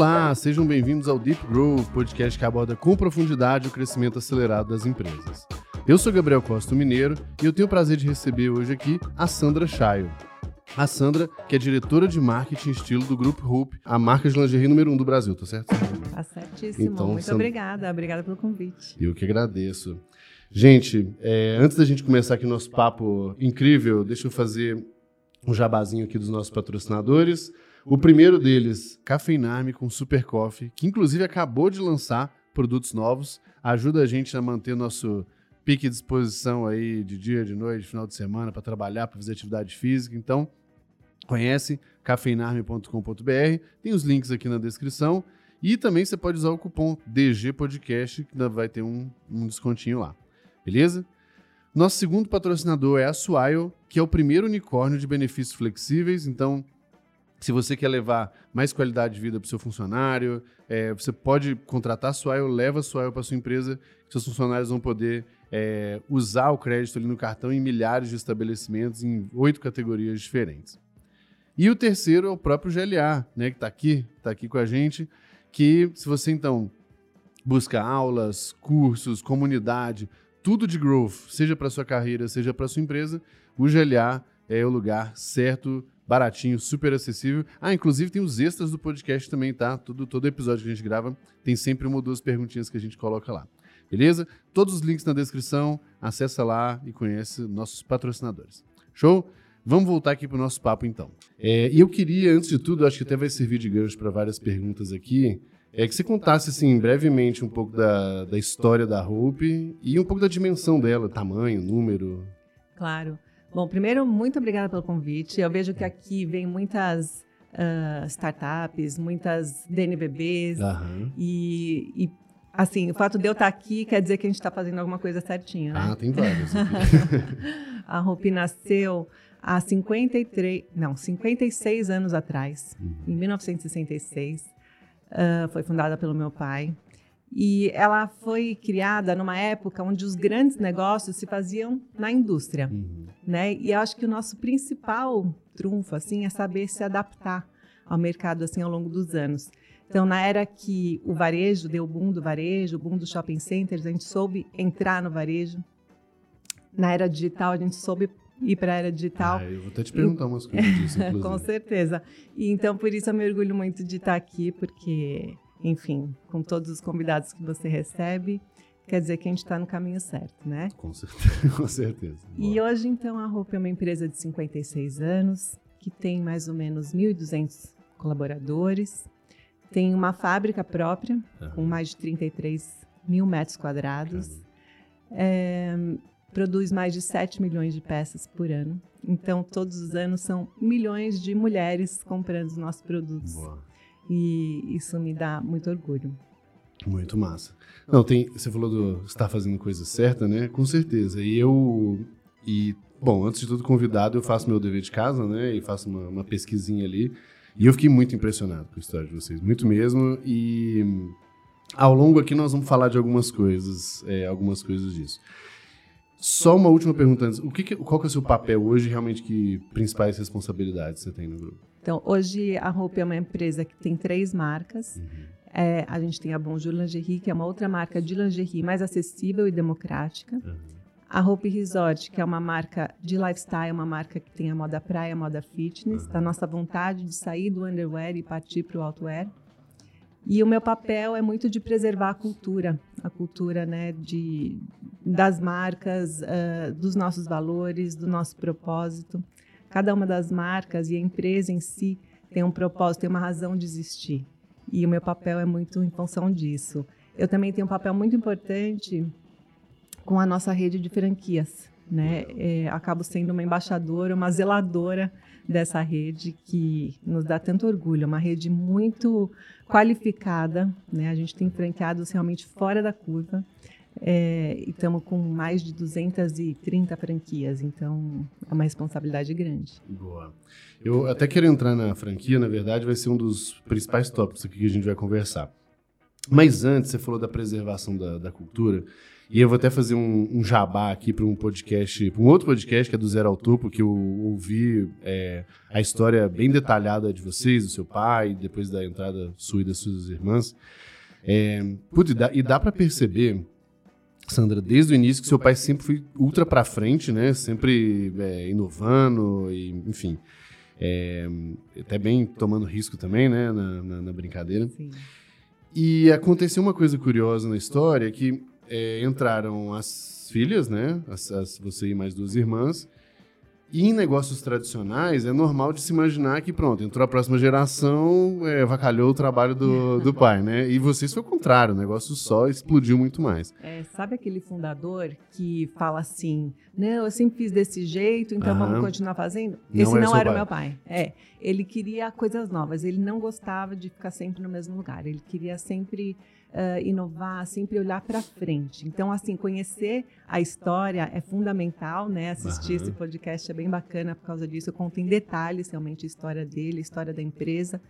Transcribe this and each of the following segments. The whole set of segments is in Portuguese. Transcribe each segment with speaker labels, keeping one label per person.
Speaker 1: Olá, sejam bem-vindos ao Deep Growth, podcast que aborda com profundidade o crescimento acelerado das empresas. Eu sou Gabriel Costa Mineiro e eu tenho o prazer de receber hoje aqui a Sandra Chaio. A Sandra, que é diretora de marketing estilo do Grupo Hoop, a marca de lingerie número um do Brasil, tá certo?
Speaker 2: Tá certíssimo. Então, Muito Sandra... obrigada. Obrigada pelo convite.
Speaker 1: Eu que agradeço. Gente, é, antes da gente começar aqui o nosso papo incrível, deixa eu fazer um jabazinho aqui dos nossos patrocinadores. O primeiro deles, Cafeinarme com Super Coffee, que inclusive acabou de lançar produtos novos, ajuda a gente a manter nosso pique de disposição aí de dia, de noite, de final de semana para trabalhar, para fazer atividade física. Então, conhece cafeinarme.com.br, tem os links aqui na descrição e também você pode usar o cupom DG Podcast que vai ter um, um descontinho lá. Beleza? Nosso segundo patrocinador é a Swile, que é o primeiro unicórnio de benefícios flexíveis. Então, se você quer levar mais qualidade de vida para o seu funcionário, é, você pode contratar a Swile, leva a Swile para sua empresa, seus funcionários vão poder é, usar o crédito ali no cartão em milhares de estabelecimentos, em oito categorias diferentes. E o terceiro é o próprio GLA, né, que está aqui, está aqui com a gente, que se você então busca aulas, cursos, comunidade, tudo de growth, seja para sua carreira, seja para sua empresa, o GLA é o lugar certo baratinho, super acessível. Ah, inclusive tem os extras do podcast também, tá? Todo, todo episódio que a gente grava tem sempre uma ou duas perguntinhas que a gente coloca lá. Beleza? Todos os links na descrição, acessa lá e conhece nossos patrocinadores. Show? Vamos voltar aqui para o nosso papo então. É, e eu queria, antes de tudo, acho que até vai servir de gancho para várias perguntas aqui, é que você contasse assim brevemente um pouco da, da história da Hope e um pouco da dimensão dela, tamanho, número.
Speaker 2: Claro. Bom, primeiro, muito obrigada pelo convite. Eu vejo que aqui vem muitas uh, startups, muitas DNBBs. Uhum. E, e, assim, o fato de eu estar aqui quer dizer que a gente está fazendo alguma coisa certinha. Né?
Speaker 1: Ah, tem várias.
Speaker 2: a Rupi nasceu há 53, não, 56 anos atrás, uhum. em 1966. Uh, foi fundada pelo meu pai. E ela foi criada numa época onde os grandes negócios se faziam na indústria, uhum. né? E eu acho que o nosso principal trunfo assim é saber se adaptar ao mercado assim ao longo dos anos. Então, na era que o varejo deu o boom do varejo, o boom dos shopping centers, a gente soube entrar no varejo. Na era digital, a gente soube ir para a era digital.
Speaker 1: Ah, eu vou até te perguntar umas coisas disso,
Speaker 2: Com certeza. E, então, por isso eu me orgulho muito de estar aqui, porque enfim, com todos os convidados que você recebe, quer dizer que a gente está no caminho certo, né?
Speaker 1: Com certeza. Com certeza.
Speaker 2: E hoje, então, a Roupa é uma empresa de 56 anos, que tem mais ou menos 1.200 colaboradores, tem uma fábrica própria, uhum. com mais de 33 mil metros quadrados, é, produz mais de 7 milhões de peças por ano. Então, todos os anos são milhões de mulheres comprando os nossos produtos. Boa. E isso me dá muito orgulho.
Speaker 1: Muito massa. Não, tem, você falou do estar fazendo coisa certa, né? Com certeza. E eu e bom, antes de tudo convidado, eu faço meu dever de casa, né? E faço uma, uma pesquisinha ali. E eu fiquei muito impressionado com a história de vocês, muito mesmo. E ao longo aqui nós vamos falar de algumas coisas, é, algumas coisas disso. Só uma última pergunta antes. O que, que qual que é o seu papel hoje, realmente, que principais responsabilidades você tem no grupo?
Speaker 2: Então, hoje a Roupa é uma empresa que tem três marcas. Uhum. É, a gente tem a Bonjour Lingerie, que é uma outra marca de lingerie mais acessível e democrática. Uhum. A Hope Resort, que é uma marca de lifestyle, uma marca que tem a moda praia, a moda fitness, uhum. da nossa vontade de sair do underwear e partir para o outwear. E o meu papel é muito de preservar a cultura, a cultura né, de, das marcas, uh, dos nossos valores, do nosso propósito. Cada uma das marcas e a empresa em si tem um propósito, tem uma razão de existir. E o meu papel é muito em função disso. Eu também tenho um papel muito importante com a nossa rede de franquias. Né? É, acabo sendo uma embaixadora, uma zeladora dessa rede que nos dá tanto orgulho. É uma rede muito qualificada, né? a gente tem franqueados realmente fora da curva. É, e estamos com mais de 230 franquias, então é uma responsabilidade grande.
Speaker 1: Boa. Eu até quero entrar na franquia, na verdade, vai ser um dos principais tópicos aqui que a gente vai conversar. Mas antes, você falou da preservação da, da cultura, E eu vou até fazer um, um jabá aqui para um podcast, para um outro podcast que é do Zero ao Topo, que eu ouvi é, a história bem detalhada de vocês, do seu pai, depois da entrada sua e das suas irmãs. É, putz, e dá, e dá para perceber, Sandra, desde o início que seu pai sempre foi ultra para frente, né? Sempre é, inovando, e, enfim. É, até bem tomando risco também, né? Na, na, na brincadeira. Sim. E aconteceu uma coisa curiosa na história que é, entraram as filhas, né? As, as, você e mais duas irmãs. E em negócios tradicionais, é normal de se imaginar que, pronto, entrou a próxima geração, é, vacalhou o trabalho do, do pai, né? E vocês foi o contrário, o negócio só explodiu muito mais.
Speaker 2: É, sabe aquele fundador que fala assim, não, eu sempre fiz desse jeito, então Aham. vamos continuar fazendo? Não Esse não era o meu pai. É, ele queria coisas novas, ele não gostava de ficar sempre no mesmo lugar, ele queria sempre uh, inovar, sempre olhar para frente. Então, assim, conhecer a história é fundamental, né? Assistir uhum. esse podcast é bem bacana por causa disso. Eu conto em detalhes realmente a história dele, a história da empresa,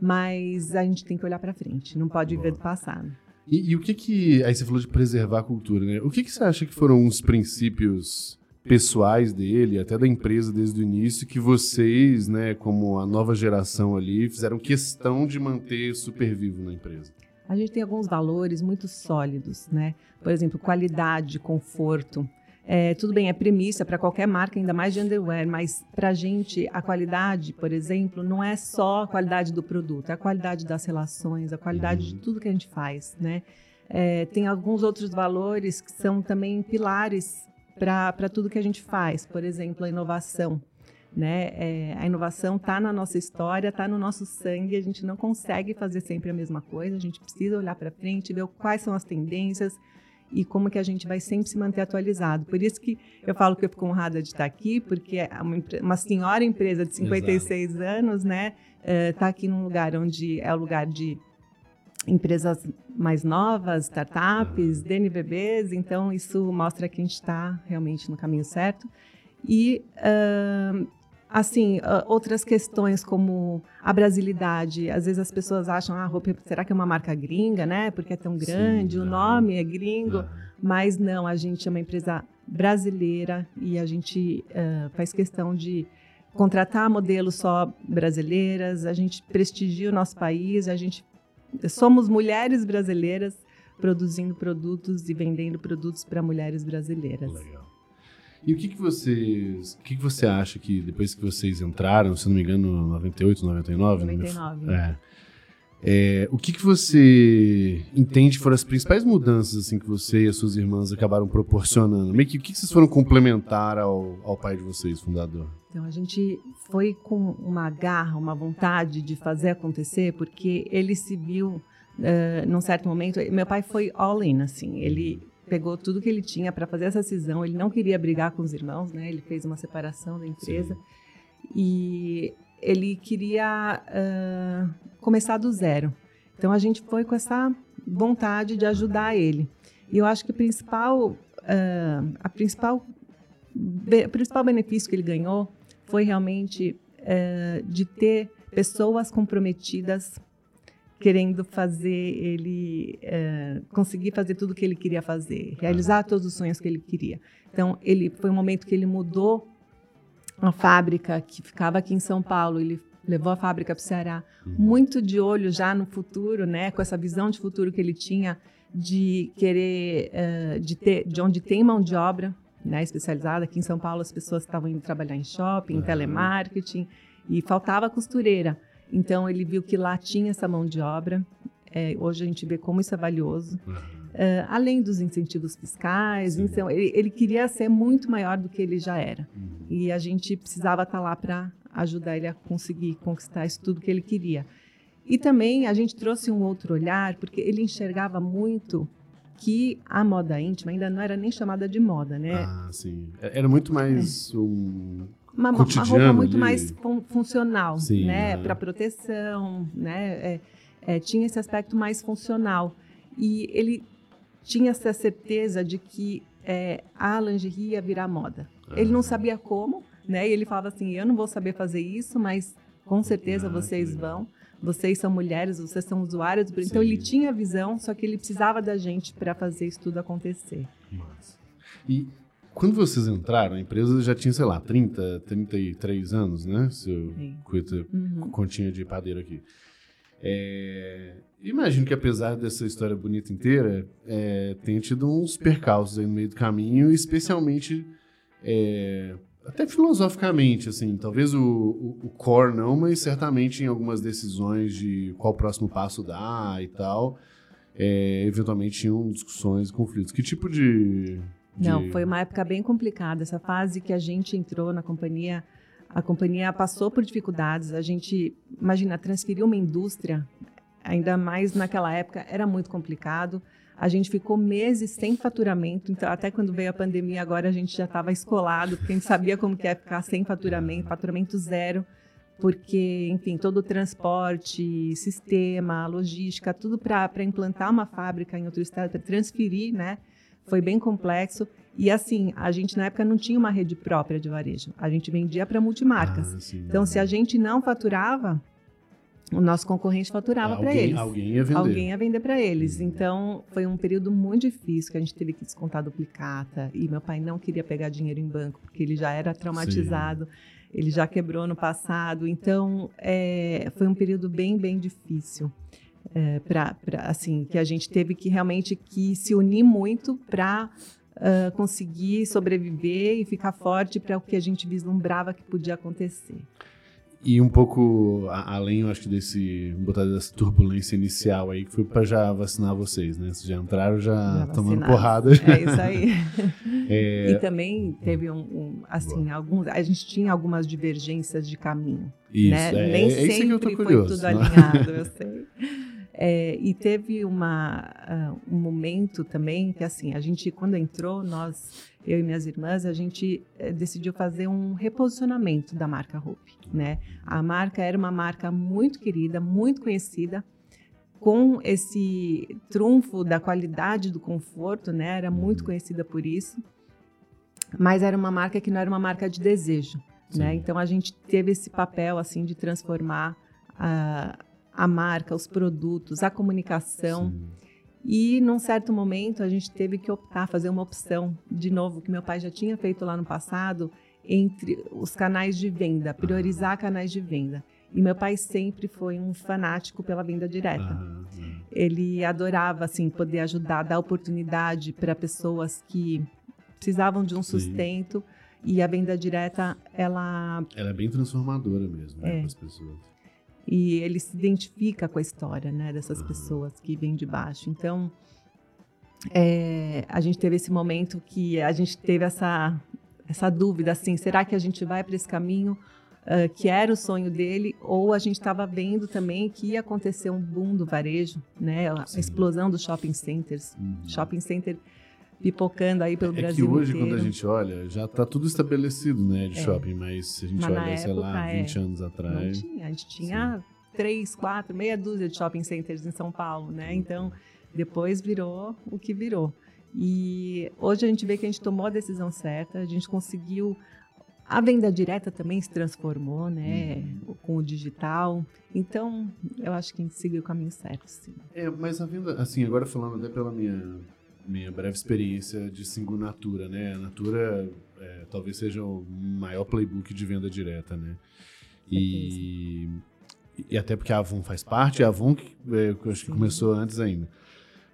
Speaker 2: mas a gente tem que olhar para frente, não pode viver do passado.
Speaker 1: E, e, o que que. Aí você falou de preservar a cultura, né? O que, que você acha que foram os princípios pessoais dele, até da empresa desde o início, que vocês, né, como a nova geração ali, fizeram questão de manter super vivo na empresa?
Speaker 2: A gente tem alguns valores muito sólidos, né? Por exemplo, qualidade, conforto. É, tudo bem, é premissa para qualquer marca, ainda mais de underwear, mas para a gente a qualidade, por exemplo, não é só a qualidade do produto, é a qualidade das relações, a qualidade de tudo que a gente faz, né? É, tem alguns outros valores que são também pilares para tudo que a gente faz, por exemplo, a inovação. Né? É, a inovação está na nossa história, está no nosso sangue. A gente não consegue fazer sempre a mesma coisa. A gente precisa olhar para frente, ver quais são as tendências e como que a gente vai sempre se manter atualizado. Por isso que eu falo que eu fico honrada de estar aqui, porque é uma, uma senhora empresa de 56 Exato. anos, né, está uh, aqui num lugar onde é o lugar de empresas mais novas, startups, DNVBs. Então isso mostra que a gente está realmente no caminho certo. E uh, assim, uh, outras questões como a brasilidade. Às vezes as pessoas acham, ah, roupa, será que é uma marca gringa, né? Porque é tão grande, Sim, o nome é gringo. Mas não, a gente é uma empresa brasileira e a gente uh, faz questão de contratar modelos só brasileiras, a gente prestigia o nosso país, a gente somos mulheres brasileiras produzindo produtos e vendendo produtos para mulheres brasileiras.
Speaker 1: Legal. E o que, que vocês. O que, que você acha que depois que vocês entraram, se não me engano, 98, 99?
Speaker 2: 99.
Speaker 1: É. É, o que, que você entende foram as principais mudanças assim, que você e as suas irmãs acabaram proporcionando? Meio que, o que, que vocês foram complementar ao, ao pai de vocês, fundador?
Speaker 2: Então, a gente foi com uma garra, uma vontade de fazer acontecer, porque ele se viu, uh, num certo momento, meu pai foi all in, assim, ele pegou tudo que ele tinha para fazer essa cisão. Ele não queria brigar com os irmãos, né? Ele fez uma separação da empresa Sim. e ele queria uh, começar do zero. Então a gente foi com essa vontade de ajudar ele. E eu acho que o principal, uh, a principal, o principal benefício que ele ganhou foi realmente uh, de ter pessoas comprometidas querendo fazer ele é, conseguir fazer tudo o que ele queria fazer, realizar todos os sonhos que ele queria. Então, ele foi um momento que ele mudou a fábrica que ficava aqui em São Paulo, ele levou a fábrica para o Ceará, uhum. muito de olho já no futuro, né, com essa visão de futuro que ele tinha de querer, uh, de ter, de onde tem mão de obra, né, especializada. Aqui em São Paulo as pessoas estavam indo trabalhar em shopping, em telemarketing e faltava costureira. Então ele viu que lá tinha essa mão de obra. É, hoje a gente vê como isso é valioso. Uhum. Uh, além dos incentivos fiscais, então, ele, ele, queria ser muito maior do que ele já era. Uhum. E a gente precisava estar lá para ajudar ele a conseguir conquistar isso tudo que ele queria. E também a gente trouxe um outro olhar, porque ele enxergava muito que a moda íntima ainda não era nem chamada de moda, né?
Speaker 1: Ah, sim. É, era muito mais é. um
Speaker 2: uma, uma roupa muito de... mais fun funcional, Sim, né? Para proteção, né? É, é, tinha esse aspecto mais funcional. E ele tinha essa certeza de que é, a lingerie ia virar moda. Ele não sabia como, né? E ele falava assim: eu não vou saber fazer isso, mas com certeza ah, vocês vão. vocês são mulheres, vocês são usuários. Sim. Então ele tinha visão, só que ele precisava da gente para fazer isso tudo acontecer.
Speaker 1: Massa. E quando vocês entraram, a empresa já tinha, sei lá, 30, 33 anos, né? Se eu cuida, uhum. continha de padeiro aqui. É, imagino que apesar dessa história bonita inteira, é, tenha tido uns percalços aí no meio do caminho, especialmente é, até filosoficamente, assim, talvez o, o, o, core não, mas certamente em algumas decisões de qual próximo passo dar e tal, é, eventualmente tinham discussões, conflitos. Que tipo de,
Speaker 2: Não, foi uma época bem complicada. Essa fase que a gente entrou na companhia, a companhia passou por dificuldades. A gente, imagina, transferir uma indústria, ainda mais naquela época, era muito complicado. A gente ficou meses sem faturamento, então até quando veio a pandemia agora a gente já estava escolado, porque a gente sabia como que é ficar sem faturamento, faturamento zero, porque, enfim, todo o transporte, sistema, logística, tudo para implantar uma fábrica em outro estado, para transferir, né? Foi bem complexo. E assim, a gente na época não tinha uma rede própria de varejo. A gente vendia para multimarcas. Ah, sim, então, se a gente não faturava, o nosso concorrente faturava para eles.
Speaker 1: Alguém ia vender.
Speaker 2: Alguém ia vender para eles. Então, foi um período muito difícil que a gente teve que descontar duplicata. E meu pai não queria pegar dinheiro em banco, porque ele já era traumatizado. Sim. Ele já quebrou no passado. Então, é, foi um período bem, bem difícil. É, pra, pra, assim, que a gente teve que realmente que se unir muito para uh, conseguir sobreviver e ficar forte para o que a gente vislumbrava que podia acontecer.
Speaker 1: E um pouco além, eu acho desse botar dessa turbulência inicial aí, que foi para já vacinar vocês, né? Vocês já entraram já, já tomando porrada.
Speaker 2: É isso aí. é... E também teve um, um assim, Boa. alguns, a gente tinha algumas divergências de caminho,
Speaker 1: isso,
Speaker 2: né?
Speaker 1: É,
Speaker 2: Nem
Speaker 1: é,
Speaker 2: sempre
Speaker 1: foi
Speaker 2: tudo né? alinhado, eu sei. É, e teve uma, uh, um momento também que, assim, a gente, quando entrou, nós, eu e minhas irmãs, a gente uh, decidiu fazer um reposicionamento da marca Hope, né? A marca era uma marca muito querida, muito conhecida, com esse trunfo da qualidade do conforto, né? Era muito conhecida por isso, mas era uma marca que não era uma marca de desejo, né? Então a gente teve esse papel assim de transformar a a marca, os produtos, a comunicação. Sim. E num certo momento a gente teve que optar, fazer uma opção, de novo, que meu pai já tinha feito lá no passado, entre os canais de venda, priorizar canais de venda. E meu pai sempre foi um fanático pela venda direta. Ele adorava assim poder ajudar, dar oportunidade para pessoas que precisavam de um sustento. Sim. E a venda direta, ela.
Speaker 1: Ela é bem transformadora mesmo né, é. para as pessoas
Speaker 2: e ele se identifica com a história né, dessas pessoas que vêm de baixo. Então, é, a gente teve esse momento que a gente teve essa, essa dúvida, assim, será que a gente vai para esse caminho uh, que era o sonho dele, ou a gente estava vendo também que ia acontecer um boom do varejo, né, a Sim. explosão dos shopping centers. Uhum. Shopping center pipocando aí pelo é Brasil
Speaker 1: que hoje,
Speaker 2: inteiro.
Speaker 1: quando a gente olha, já está tudo estabelecido, né, de é. shopping, mas se a gente mas olha, sei lá, 20 é, anos atrás...
Speaker 2: Não tinha, a gente tinha sim. três, quatro, meia dúzia de shopping centers em São Paulo, né, então depois virou o que virou. E hoje a gente vê que a gente tomou a decisão certa, a gente conseguiu a venda direta também se transformou, né, uhum. com o digital. Então, eu acho que a gente seguiu o caminho certo, sim.
Speaker 1: É, mas a venda, assim, agora falando até pela minha minha breve experiência de Single Natura, né? A Natura é, talvez seja o maior playbook de venda direta, né? E, e até porque a Avon faz parte, a Avon que, é, eu acho que começou antes ainda.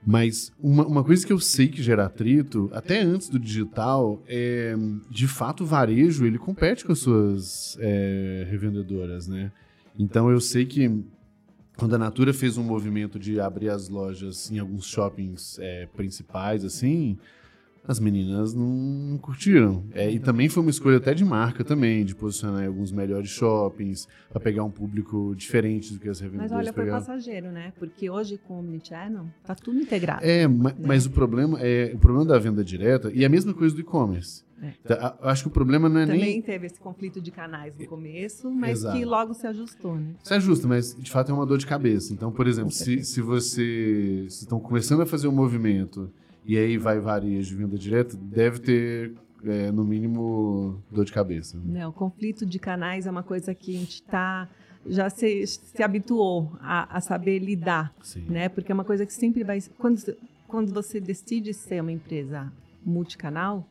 Speaker 1: Mas uma, uma coisa que eu sei que gera atrito, até antes do digital, é de fato o varejo ele compete com as suas é, revendedoras, né? Então eu sei que quando a Natura fez um movimento de abrir as lojas em alguns shoppings é, principais, assim, as meninas não curtiram. É, e também foi uma escolha até de marca também, de posicionar em alguns melhores shoppings, para pegar um público diferente do que as revendedoras
Speaker 2: Mas olha,
Speaker 1: foi
Speaker 2: passageiro, né? Porque hoje com o Omnichannel tá tudo integrado.
Speaker 1: É, né? mas o problema é o problema da venda direta e a mesma coisa do e-commerce. É. Então, acho que o problema não é
Speaker 2: Também
Speaker 1: nem.
Speaker 2: Também teve esse conflito de canais no começo, mas Exato. que logo se ajustou, né?
Speaker 1: Se ajusta, mas de fato é uma dor de cabeça. Então, por exemplo, se, se você se estão começando a fazer um movimento e aí vai varejo de venda direta, deve ter é, no mínimo dor de cabeça.
Speaker 2: Né? Não, o conflito de canais é uma coisa que a gente está já se, se habituou a, a saber lidar,
Speaker 1: Sim.
Speaker 2: né? Porque é uma coisa que sempre vai quando quando você decide ser uma empresa multicanal,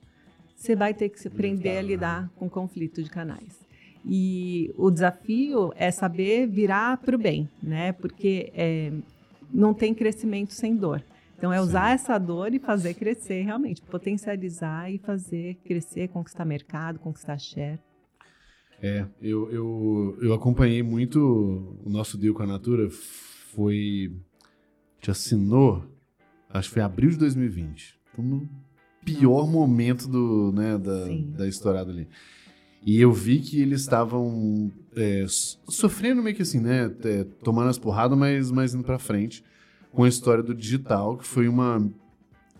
Speaker 2: você vai ter que se aprender a lidar com conflito de canais. E o desafio é saber virar para o bem, né? Porque é, não tem crescimento sem dor. Então, é usar
Speaker 1: Sim.
Speaker 2: essa dor e fazer crescer realmente, potencializar e fazer crescer, conquistar mercado, conquistar share.
Speaker 1: É, eu, eu, eu acompanhei muito o nosso deal com a Natura. Foi. Te assinou, acho que foi abril de 2020. Então, pior momento do, né, da,
Speaker 2: Sim.
Speaker 1: da estourada ali. E eu vi que eles estavam é, so- sofrendo meio que assim, né? é, tomando as porradas, mas, mas indo pra frente. Com a história do digital, que foi uma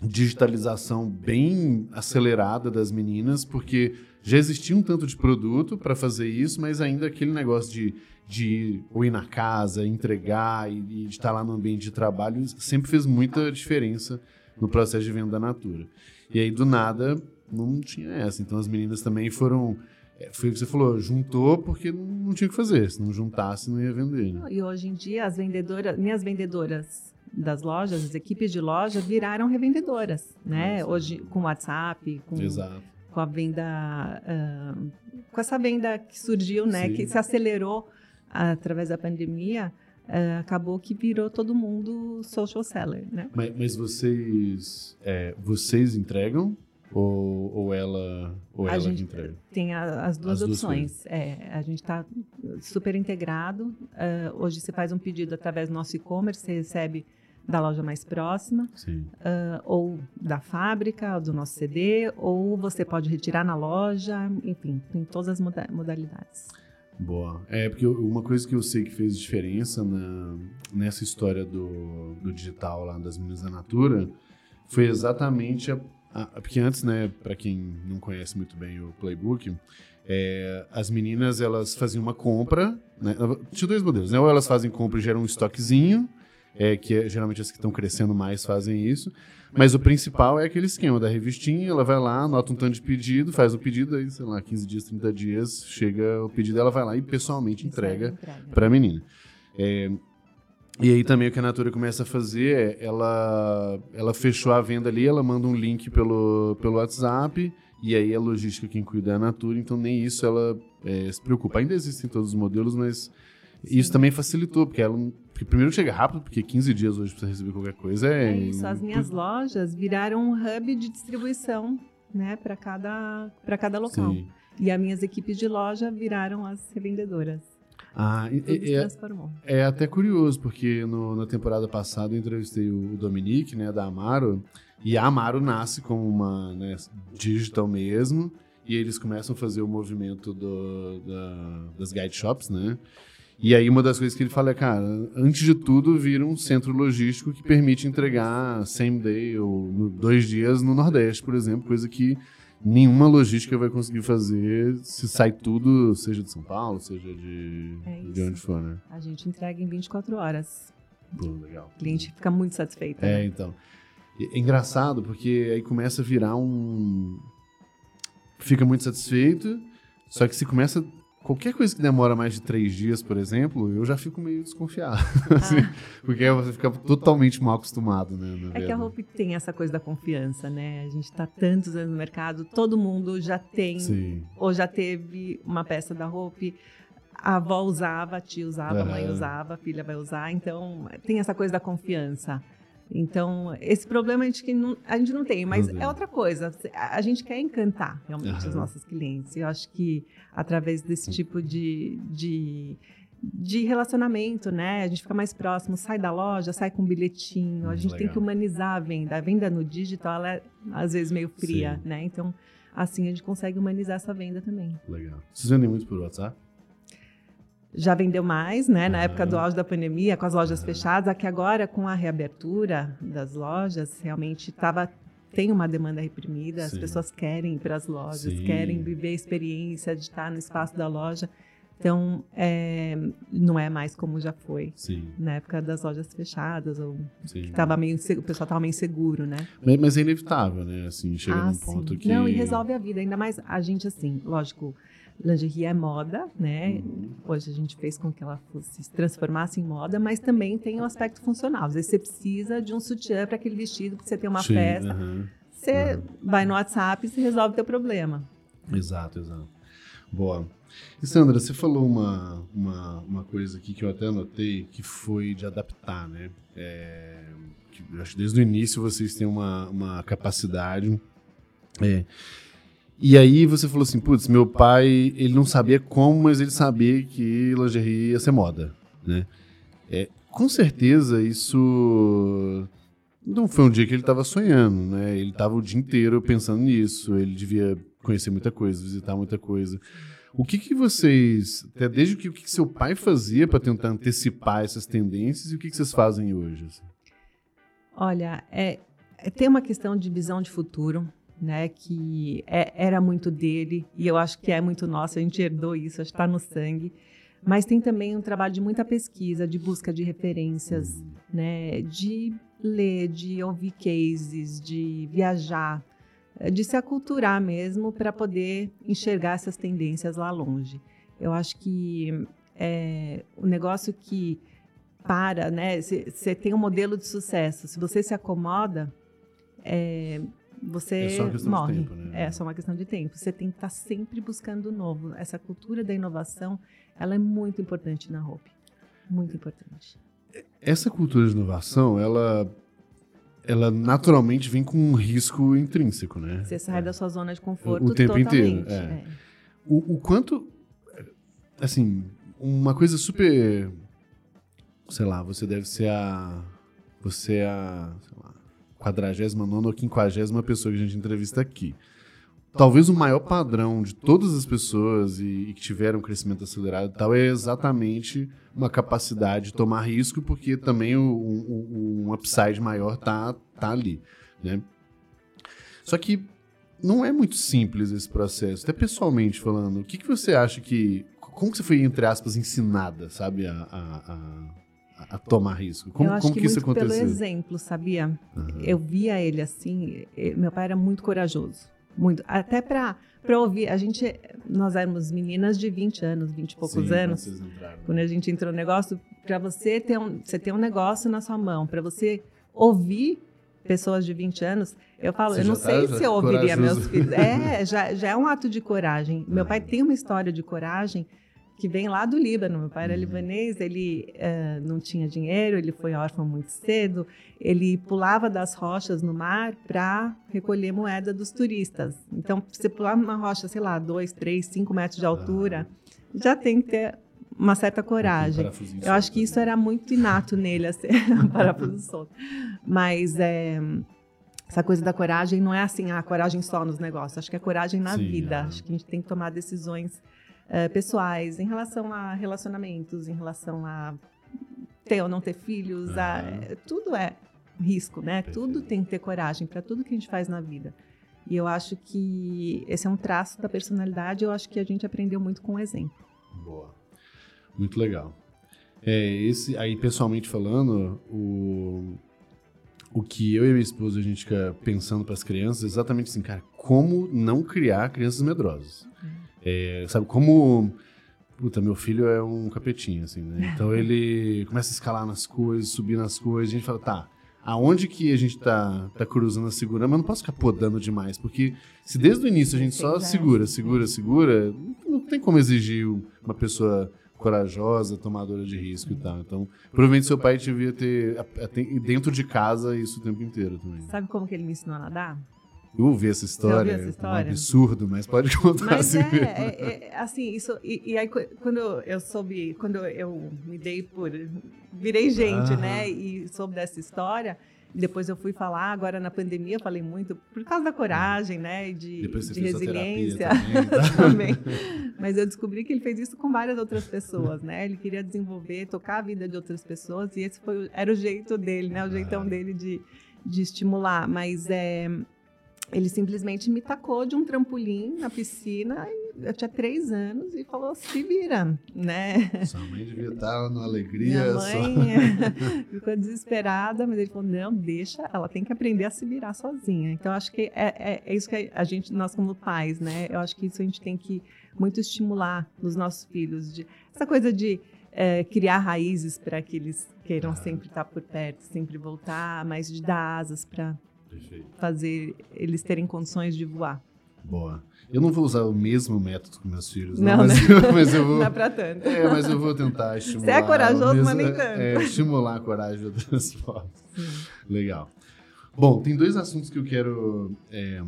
Speaker 1: digitalização bem acelerada das meninas, porque já existia um tanto de produto para fazer isso, mas ainda aquele negócio de, de ir, ou ir na casa, entregar e, e de estar lá no ambiente de trabalho sempre fez muita diferença no processo de venda da Natura. E aí, do nada, não tinha essa. Então, as meninas também foram. é, Foi o que você falou, juntou porque não tinha o que fazer. Se não juntasse, não ia vender. Né?
Speaker 2: E hoje em dia, as vendedoras, minhas vendedoras das lojas, as equipes de loja viraram revendedoras, né?
Speaker 1: Nossa.
Speaker 2: Hoje, com WhatsApp, com
Speaker 1: Exato.
Speaker 2: com a venda, ah, com essa venda que surgiu, né,
Speaker 1: Sim.
Speaker 2: que se acelerou através da pandemia, ah, acabou que virou todo mundo social seller, né?
Speaker 1: Mas, mas vocês. é, vocês entregam? Ou, ou ela, ou
Speaker 2: A
Speaker 1: ela
Speaker 2: gente-
Speaker 1: entrega?
Speaker 2: Tem a- as duas
Speaker 1: As duas
Speaker 2: opções. É, a gente está super integrado. ah, hoje você faz um pedido através do nosso e-commerce, você recebe da loja mais próxima, ah, ou da fábrica, ou do nosso CD, ou você pode retirar na loja, enfim, tem todas as moda- modalidades.
Speaker 1: Boa. É, porque uma coisa que eu sei que fez diferença na, nessa história do, do digital lá das meninas da Natura foi exatamente a. a- porque antes, né, para quem não conhece muito bem o playbook, é, as meninas elas faziam uma compra, né? Tinha dois modelos, né? Ou elas fazem compra e geram um estoquezinho, é, que é, geralmente as que estão crescendo mais fazem isso. Mas o principal é aquele esquema da revistinha, ela vai lá, anota um tanto de pedido, faz o pedido, aí, sei lá, 15 dias, 30 dias, chega o pedido, ela vai lá e pessoalmente entrega para a menina. É, e aí também o que a Natura começa a fazer é, ela, ela fechou a venda ali, ela manda um link pelo, pelo WhatsApp, e aí a logística quem cuida é a Natura, então nem isso ela é, se preocupa. Ainda existem todos os modelos, mas isso
Speaker 2: Sim.
Speaker 1: também facilitou, porque ela porque primeiro chega rápido, porque 15 dias hoje você receber qualquer coisa é...
Speaker 2: É isso, as minhas lojas viraram um hub de distribuição, né, para cada para cada local.
Speaker 1: Sim.
Speaker 2: E as minhas equipes de loja viraram as revendedoras.
Speaker 1: Ah, e- é,
Speaker 2: transformou.
Speaker 1: é até curioso, porque no- na temporada passada eu entrevistei o Dominique, né, da Amaro, e a Amaro nasce como uma né, digital mesmo, e eles começam a fazer o movimento do- da- das guide shops, né? E aí uma das coisas que ele fala é, cara, antes de tudo, vira um centro logístico que permite entregar same day ou dois dias no Nordeste, por exemplo, coisa que nenhuma logística vai conseguir fazer se sai tudo, seja de São Paulo, seja de,
Speaker 2: É
Speaker 1: de onde for, né?
Speaker 2: A gente entrega em 24 horas.
Speaker 1: Pô, legal.
Speaker 2: O cliente fica muito satisfeito.
Speaker 1: É,
Speaker 2: né?
Speaker 1: então. É engraçado porque aí começa a virar um. Fica muito satisfeito, só que se começa. Qualquer coisa que demora mais de três dias, por exemplo, eu já fico meio desconfiado. assim, porque você fica totalmente mal acostumado, né?
Speaker 2: É que a. Hope tem essa coisa da confiança, né? A gente está tantos anos no mercado, todo mundo já tem
Speaker 1: Sim.
Speaker 2: ou já teve uma peça da Hope. A avó usava, a tia usava, a mãe usava, a filha vai usar. Então, tem essa coisa da confiança. Então, esse problema a gente, que não, a gente não tem, mas
Speaker 1: Não tem.
Speaker 2: é outra coisa. A, gente quer encantar realmente os
Speaker 1: Aham.
Speaker 2: nossos clientes. Eu acho que através desse tipo de, de, de relacionamento, né? A gente fica mais próximo, sai da loja, sai com um bilhetinho. A gente tem
Speaker 1: legal.
Speaker 2: que humanizar a venda. A venda no digital, ela é às vezes meio fria,
Speaker 1: Sim.
Speaker 2: né? Então, assim a gente consegue humanizar essa venda também.
Speaker 1: Legal. Vocês vendem muito por WhatsApp?
Speaker 2: Já vendeu mais, né? Na época do auge da pandemia, com as lojas fechadas, aqui agora com a reabertura das lojas, realmente tava tem uma demanda reprimida, as
Speaker 1: Sim.
Speaker 2: pessoas querem ir para as lojas,
Speaker 1: Sim.
Speaker 2: querem viver a experiência de estar no espaço da loja. Então, é, não é mais como já foi
Speaker 1: Sim,
Speaker 2: na época das lojas fechadas, ou
Speaker 1: sim.
Speaker 2: que tava meio, o pessoal estava meio inseguro, né?
Speaker 1: Mas, é inevitável, né? Assim, chega
Speaker 2: Ah,
Speaker 1: num
Speaker 2: sim.
Speaker 1: ponto que.
Speaker 2: Não, e resolve a vida, ainda mais a gente assim, lógico, lingerie é moda, né? Uhum. Hoje a gente fez com que ela fosse, se transformasse em moda, mas também tem o um aspecto funcional. Às vezes você precisa de um sutiã para aquele vestido, porque você tem uma Sim, festa. Uhum. Você uhum. vai no WhatsApp e resolve o teu problema.
Speaker 1: Exato, exato. Boa. E Sandra, você falou uma, uma, uma coisa aqui que eu até anotei, que foi de adaptar, né? É, acho que desde o início vocês têm uma, uma capacidade. É, e aí você falou assim, putz, meu pai, ele não sabia como, mas ele sabia que lingerie ia ser moda, né? É, com certeza isso não foi um dia que ele estava sonhando, né? Ele estava o dia inteiro pensando nisso, ele devia conhecer muita coisa, visitar muita coisa. O que que vocês, até desde que o que, que seu pai fazia para tentar antecipar essas tendências e o que, que vocês fazem hoje? Assim?
Speaker 2: Olha, é, é, tem uma questão de visão de futuro, né, que é, era muito dele e eu acho que é muito nosso, a gente herdou isso, está no sangue. Mas tem também um trabalho de muita pesquisa, de busca de referências, né, de ler, de ouvir cases, de viajar, de se aculturar mesmo para poder enxergar essas tendências lá longe. Eu acho que é, o negócio que para, né? Você tem um modelo de sucesso. Se você se acomoda, é, você é só uma questão morre. De tempo, né? É só uma questão de tempo. Você tem que estar tá sempre buscando o novo. Essa cultura da inovação, ela é muito importante na Hope. Muito importante.
Speaker 1: Essa cultura de inovação, ela ela naturalmente vem com um risco intrínseco, né?
Speaker 2: Você sai é. da sua zona de conforto o tempo totalmente. inteiro. É. É.
Speaker 1: O, o, quanto, assim, uma coisa super, sei lá, você deve ser a, você é a, sei lá, 49 ou 50 pessoa que a gente entrevista aqui. Talvez o maior padrão de todas as pessoas e, e que tiveram crescimento acelerado e tal é exatamente uma capacidade de tomar risco, porque também o, o, um upside maior tá, tá ali, né? Só que não é muito simples esse processo. Até pessoalmente falando, o que, que você acha que... Como que você foi, entre aspas, ensinada, sabe, a, a, a tomar risco? Como,
Speaker 2: eu acho
Speaker 1: como
Speaker 2: que,
Speaker 1: que isso aconteceu?
Speaker 2: pelo exemplo, sabia? Uhum. Eu via ele assim, meu pai era muito corajoso muito. Até para ouvir. A gente, nós éramos meninas de 20 anos, 20 e poucos Sim, anos. Quando a gente entrou no negócio, para você ter um, você ter um negócio na sua mão, para você ouvir pessoas de 20 anos, eu falo, você eu não sei tá se eu ouviria corajoso. meus filhos. É, já, já é um ato de coragem. Meu pai tem uma história de coragem que vem lá do Líbano. Meu pai era uhum. libanês, ele uh, não tinha dinheiro, ele foi órfão muito cedo, ele pulava das rochas no mar para recolher moeda dos turistas. Então, você pular numa rocha, sei lá, dois, três, cinco metros de altura, já tem que ter uma certa coragem. Um Eu acho que isso era muito inato nele, assim, parafuso solto. Mas é, essa coisa da coragem não é assim, a ah, coragem só nos negócios. Acho que é coragem na Sim, vida. É. Acho que a gente tem que tomar decisões uh, pessoais, em relação a relacionamentos, em relação a ter ou não ter filhos, uhum. a, tudo é risco, né? Perfeito. Tudo tem que ter coragem para tudo que a gente faz na vida. E eu acho que esse é um traço da personalidade. Eu acho que a gente aprendeu muito com o exemplo.
Speaker 1: Boa, muito legal. É, esse aí pessoalmente falando, o o que eu e minha esposa a gente fica pensando para as crianças é exatamente assim, cara, como não criar crianças medrosas. É, sabe, como. Puta, meu filho é um capetinho, assim, né? Então ele começa a escalar nas coisas, subir nas coisas, a gente fala, tá, aonde que a gente tá, tá cruzando a segura, mas não posso ficar podando demais, porque se desde o início a gente só segura, segura, segura, não tem como exigir uma pessoa corajosa, tomadora de risco e tal. Então, provavelmente seu pai devia ter dentro de casa isso o tempo inteiro também.
Speaker 2: Sabe como que ele me ensinou a nadar?
Speaker 1: Eu ouvi essa história, essa história? É um absurdo, mas pode contar
Speaker 2: mas assim. É, é, é, assim, isso. E, e, aí quando eu soube, quando eu me dei por. Virei gente, ah. né? E soube dessa história. Depois eu fui falar, agora na pandemia eu falei muito, por causa da coragem, né? De, de resiliência também. Tá? também. Mas eu descobri que ele fez isso com várias outras pessoas, né? Ele queria desenvolver, tocar a vida de outras pessoas, e esse foi, era o jeito dele, né? O jeitão dele de, de estimular. Mas é ele simplesmente me tacou de um trampolim na piscina, eu tinha três anos, e falou: se vira, né?
Speaker 1: Sua mãe devia estar numa alegria.
Speaker 2: Minha mãe só... ficou desesperada, mas ele falou: não, deixa, ela tem que aprender a se virar sozinha. Então, acho que é, é, é isso que a gente, nós como pais, né? Eu acho que isso a gente tem que muito estimular nos nossos filhos de essa coisa de é, criar raízes para que eles queiram ah. sempre estar por perto, sempre voltar, mas de dar asas para fazer eles terem condições de voar.
Speaker 1: Boa. Eu não vou usar o mesmo método com meus filhos,
Speaker 2: não,
Speaker 1: não
Speaker 2: mas,
Speaker 1: né? eu, mas eu vou.
Speaker 2: Não é pra tanto.
Speaker 1: É, mas eu vou tentar estimular.
Speaker 2: Você é corajoso, mesmo, mas nem tanto.
Speaker 1: É, estimular a coragem de outras formas. Legal. Bom, tem dois assuntos que eu quero é,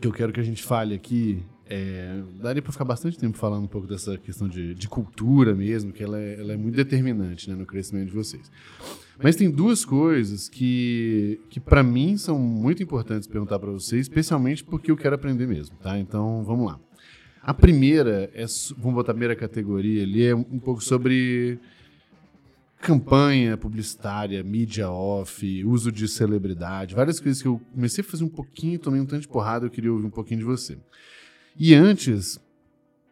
Speaker 1: que eu quero que a gente fale aqui. É, daria para ficar bastante tempo falando um pouco dessa questão de, de cultura mesmo, que ela é, ela é muito determinante né, no crescimento de vocês. Mas tem duas coisas que, que para mim são muito importantes perguntar para vocês, especialmente porque eu quero aprender mesmo, tá? Então, vamos lá. A primeira, é, vamos botar a primeira categoria ali, é um pouco sobre campanha publicitária, mídia off, uso de celebridade, várias coisas que eu comecei a fazer um pouquinho, tomei um tanto de porrada, eu queria ouvir um pouquinho de você. E antes,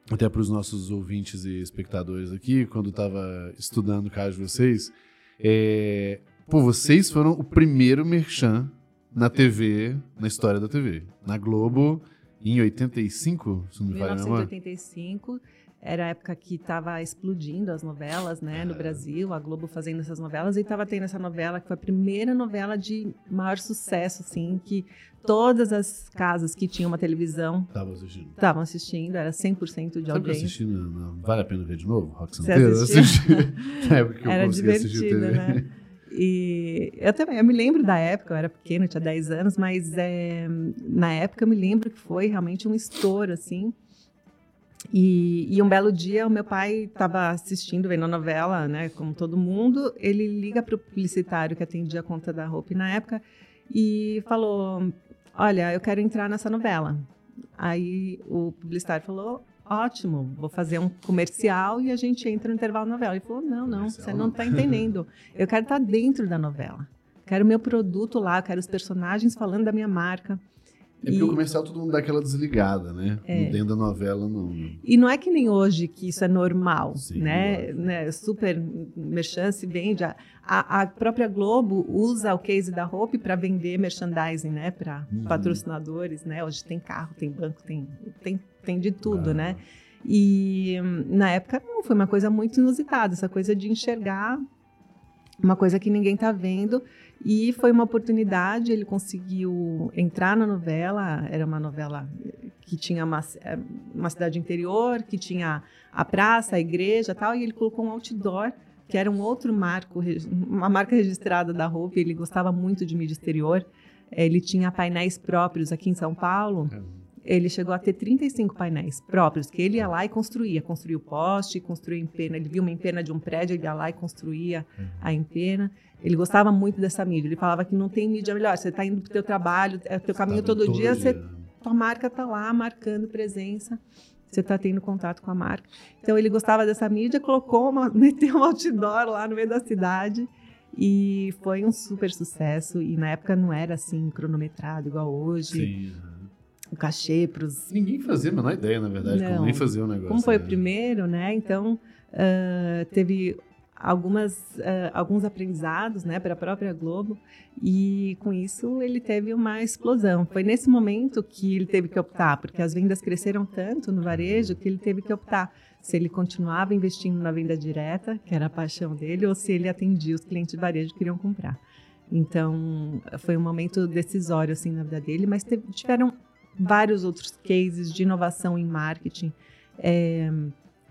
Speaker 1: até para os nossos ouvintes e espectadores aqui, quando estava estudando o caso de vocês, é, pô, vocês foram o primeiro merchan na TV, na história da TV. Na Globo, em 85, se não me falha a memória.
Speaker 2: 1985 era a época que estava explodindo as novelas, né, no Brasil, a Globo fazendo essas novelas, e estava tendo essa novela que foi a primeira novela de maior sucesso, assim, que todas as casas que tinham uma televisão
Speaker 1: estavam assistindo.
Speaker 2: Estavam assistindo, era 100% de audiência.
Speaker 1: assistindo, vale a pena ver de novo? Rock Santeiro? Você assistiu?
Speaker 2: era divertido, né? E eu também, eu me lembro da época, eu era pequena, tinha 10 anos, mas é, na época eu me lembro que foi realmente um estouro, assim, e, e, um belo dia, o meu pai estava assistindo, vendo a novela, né, como todo mundo. Ele liga para o publicitário que atendia a conta da roupa na época e falou: Olha, eu quero entrar nessa novela. Aí o publicitário falou: Ótimo, vou fazer um comercial e a gente entra no intervalo da novela. Ele falou: Não, não, você não está entendendo. Eu quero estar tá dentro da novela. Quero meu produto lá, quero os personagens falando da minha marca.
Speaker 1: É porque e... o comercial todo mundo dá aquela desligada, né? É. Dentro da novela não.
Speaker 2: E não é que nem hoje que isso é normal, Sim, né? né? Super merchan se vende. A, a, própria Globo usa o case da Hope para vender merchandising, né? Para uhum. patrocinadores, né? Hoje tem carro, tem banco, tem, tem, tem de tudo, ah. né? E na época não, foi uma coisa muito inusitada, essa coisa de enxergar uma coisa que ninguém está vendo e foi uma oportunidade, ele conseguiu entrar na novela, era uma novela que tinha uma, é, uma cidade interior, que tinha a praça, a igreja tal, e ele colocou um outdoor, que era um outro marco, uma marca registrada da roupa, ele gostava muito de mídia exterior, ele tinha painéis próprios aqui em São Paulo, ele chegou a ter 35 painéis próprios, que ele ia lá e construía. Construía o poste, construía a empena. Ele viu uma empena de um prédio, ele ia lá e construía a empena. Ele gostava muito dessa mídia. Ele falava que não tem mídia melhor. Você está indo para o teu trabalho, é o teu caminho todo, todo dia, dia. Você, tua marca está lá marcando presença. Você está tendo contato com a marca. Então ele gostava dessa mídia, colocou uma, meteu um outdoor lá no meio da cidade e foi um super sucesso. E na época não era assim cronometrado igual hoje.
Speaker 1: Sim
Speaker 2: o cachê para os.
Speaker 1: Ninguém fazia a menor ideia, na verdade, não. como nem fazer o negócio.
Speaker 2: Como foi né? o primeiro, né? Então uh, teve algumas, uh, alguns aprendizados né, para a própria Globo e com isso ele teve uma explosão. Foi nesse momento que ele teve que optar, porque as vendas cresceram tanto no varejo que ele teve que optar se ele continuava investindo na venda direta, que era a paixão dele, ou se ele atendia os clientes de varejo que queriam comprar. Então, foi um momento decisório assim na vida dele, mas teve, tiveram vários outros cases de inovação em marketing. É,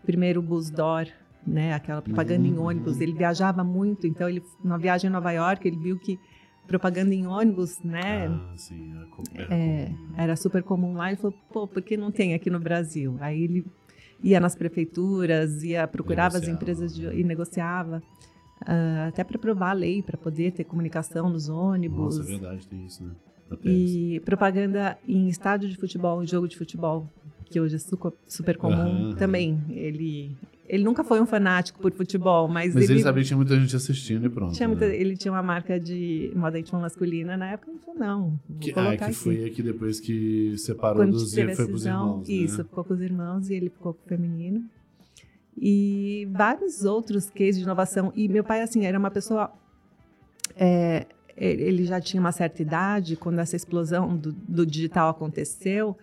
Speaker 2: primeiro o Busdor, né, aquela propaganda uhum. em ônibus, ele viajava muito, então ele na viagem em Nova York ele viu que propaganda em ônibus, né,
Speaker 1: ah, sim,
Speaker 2: era, é, era super comum lá. Ele falou, pô, por que não tem aqui no Brasil? Aí ele ia nas prefeituras, ia procurava as empresas de, e negociava. Uh, até para provar a lei, para poder ter comunicação nos ônibus.
Speaker 1: Nossa, é verdade, tem isso, né?
Speaker 2: E propaganda em estádio de futebol, em jogo de futebol, que hoje é super comum uhum. também. Ele, ele nunca foi um fanático por futebol, mas,
Speaker 1: mas
Speaker 2: ele...
Speaker 1: ele sabia que tinha muita gente assistindo e pronto.
Speaker 2: Tinha muita, né? Ele tinha uma marca de moda íntima masculina na época, ele falou, não, que, ah,
Speaker 1: que
Speaker 2: aqui.
Speaker 1: foi aqui depois que separou
Speaker 2: Quando
Speaker 1: dos foi pros irmãos,
Speaker 2: né? Isso, ficou com os irmãos e ele ficou com o feminino. E vários outros cases de inovação. E meu pai, assim, era uma pessoa... É, ele já tinha uma certa idade quando essa explosão do, do digital aconteceu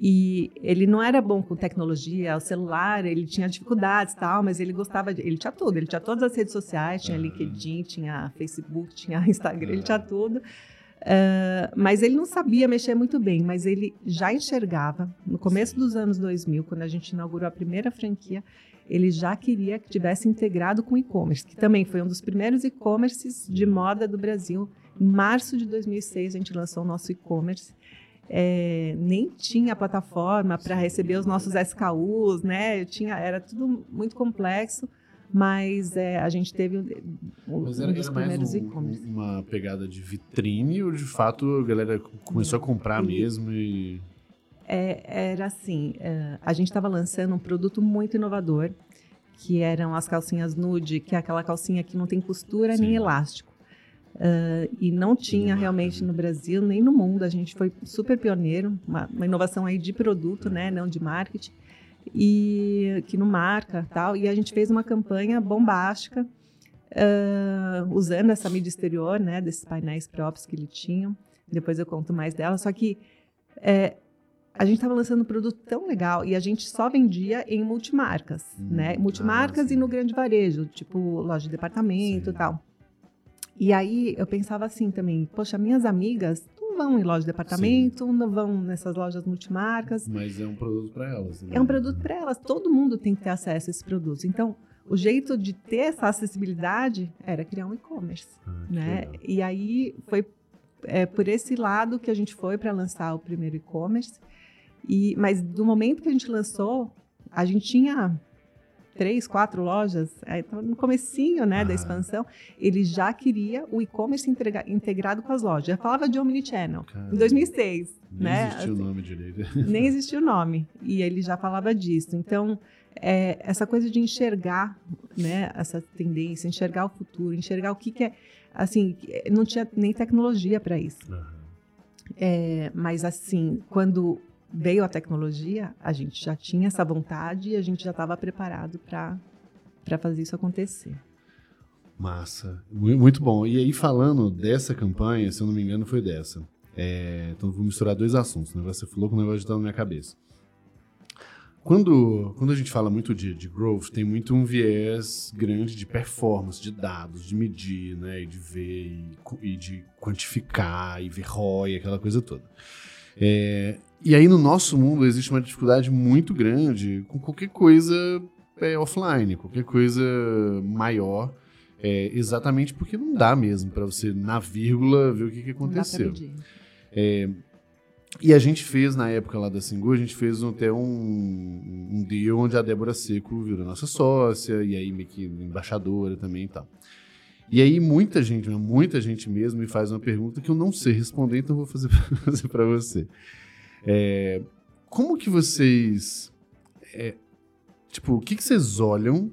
Speaker 2: E ele não era bom com tecnologia, o celular, ele tinha dificuldades tal, mas ele gostava de, ele tinha tudo, ele tinha todas as redes sociais, tinha LinkedIn, tinha Facebook, tinha Instagram, ele tinha tudo. Uh, mas ele não sabia mexer muito bem, mas ele já enxergava, no começo dos anos 2000, quando a gente inaugurou a primeira franquia, ele já queria que tivesse integrado com e-commerce, que também foi um dos primeiros e-commerces de moda do Brasil. Em março de 2006, a gente lançou o nosso e-commerce. É, nem tinha plataforma para receber os nossos SKUs, né? Eu tinha, era tudo muito complexo mas é, a gente teve um,
Speaker 1: mas era, um dos era primeiros e-commerce. Uma pegada de vitrine ou de fato a galera começou a comprar e, mesmo e
Speaker 2: é, era assim, é, a gente estava lançando um produto muito inovador que eram as calcinhas nude, que é aquela calcinha que não tem costura Sim. nem elástico. Uh, e não tinha realmente no Brasil nem no mundo. A gente foi super pioneiro, uma, uma inovação aí de produto, né, não de marketing e que não marca tal. E a gente fez uma campanha bombástica uh, usando essa mídia exterior, né, desses painéis próprios que ele tinha. Depois eu conto mais dela. Só que é, a gente estava lançando um produto tão legal e a gente só vendia em multimarcas, hum, né? Multimarcas ah, e no grande varejo, tipo loja de departamento e tal. E aí eu pensava assim também, poxa, minhas amigas vão em loja de departamento, Sim. não vão nessas lojas multimarcas.
Speaker 1: Mas é um produto para elas.
Speaker 2: Né? É um produto para elas. Todo mundo tem que ter acesso a esse produto. Então, o jeito de ter essa acessibilidade era criar um e-commerce, ah, né? E aí foi é, por esse lado que a gente foi para lançar o primeiro e-commerce. E mas do momento que a gente lançou, a gente tinha três, quatro lojas, então, no comecinho né, ah. da expansão, ele já queria o e-commerce integrado com as lojas. Já falava de Omnichannel, Caramba. em 2006. Nem
Speaker 1: né? existia o nome direito.
Speaker 2: Nem existia o nome, e ele já falava disso. Então, é, essa coisa de enxergar né, essa tendência, enxergar o futuro, enxergar o que, que é... Assim, não tinha nem tecnologia para isso. Uhum. É, mas, assim, quando veio a tecnologia, a gente já tinha essa vontade e a gente já estava preparado para fazer isso acontecer.
Speaker 1: Massa, muito bom. E aí, falando dessa campanha, se eu não me engano, foi dessa. É, então, vou misturar dois assuntos. O negócio você falou que o negócio está na minha cabeça. Quando, quando a gente fala muito de, de growth, tem muito um viés grande de performance, de dados, de medir, né, e de ver, e, e de quantificar, e ver ROI, aquela coisa toda. É, e aí no nosso mundo existe uma dificuldade muito grande com qualquer coisa é, offline, qualquer coisa maior, é, exatamente porque não dá mesmo para você, na vírgula, ver o que, que aconteceu. É, e a gente fez, na época lá da Singu, a gente fez até um, um deal onde a Débora Seco virou nossa sócia, e aí meio que embaixadora também e tal. E aí muita gente, muita gente mesmo me faz uma pergunta que eu não sei responder, então vou fazer, fazer para você. É, como que vocês... É, tipo, o que, que vocês olham,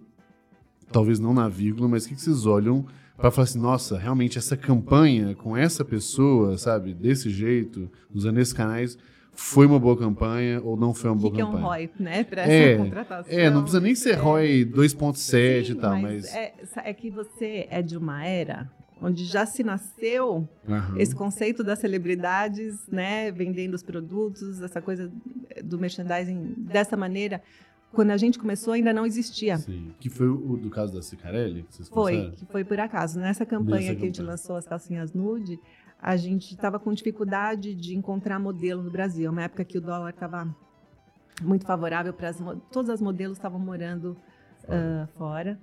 Speaker 1: talvez não na vírgula, mas o que, que vocês olham para falar assim, nossa, realmente essa campanha com essa pessoa, sabe, desse jeito, usando esses canais, foi uma boa campanha ou não foi uma boa
Speaker 2: que
Speaker 1: campanha.
Speaker 2: Que é um ROI, né, para
Speaker 1: é,
Speaker 2: essa contratação.
Speaker 1: É, não precisa nem ser ROI 2.7 e tal, mas...
Speaker 2: mas... É, é, que você é de uma era onde já se nasceu uhum. esse conceito das celebridades, né, vendendo os produtos, essa coisa do merchandising dessa maneira. Quando a gente começou, ainda não existia.
Speaker 1: Sim. Que foi o do caso da Cicarelli? Que
Speaker 2: foi, que foi por acaso. Nessa campanha Nessa que a gente lançou as calcinhas nude, a gente estava com dificuldade de encontrar modelo no Brasil. Uma época que o dólar estava muito favorável para as todas as modelos estavam morando fora. Uh, fora.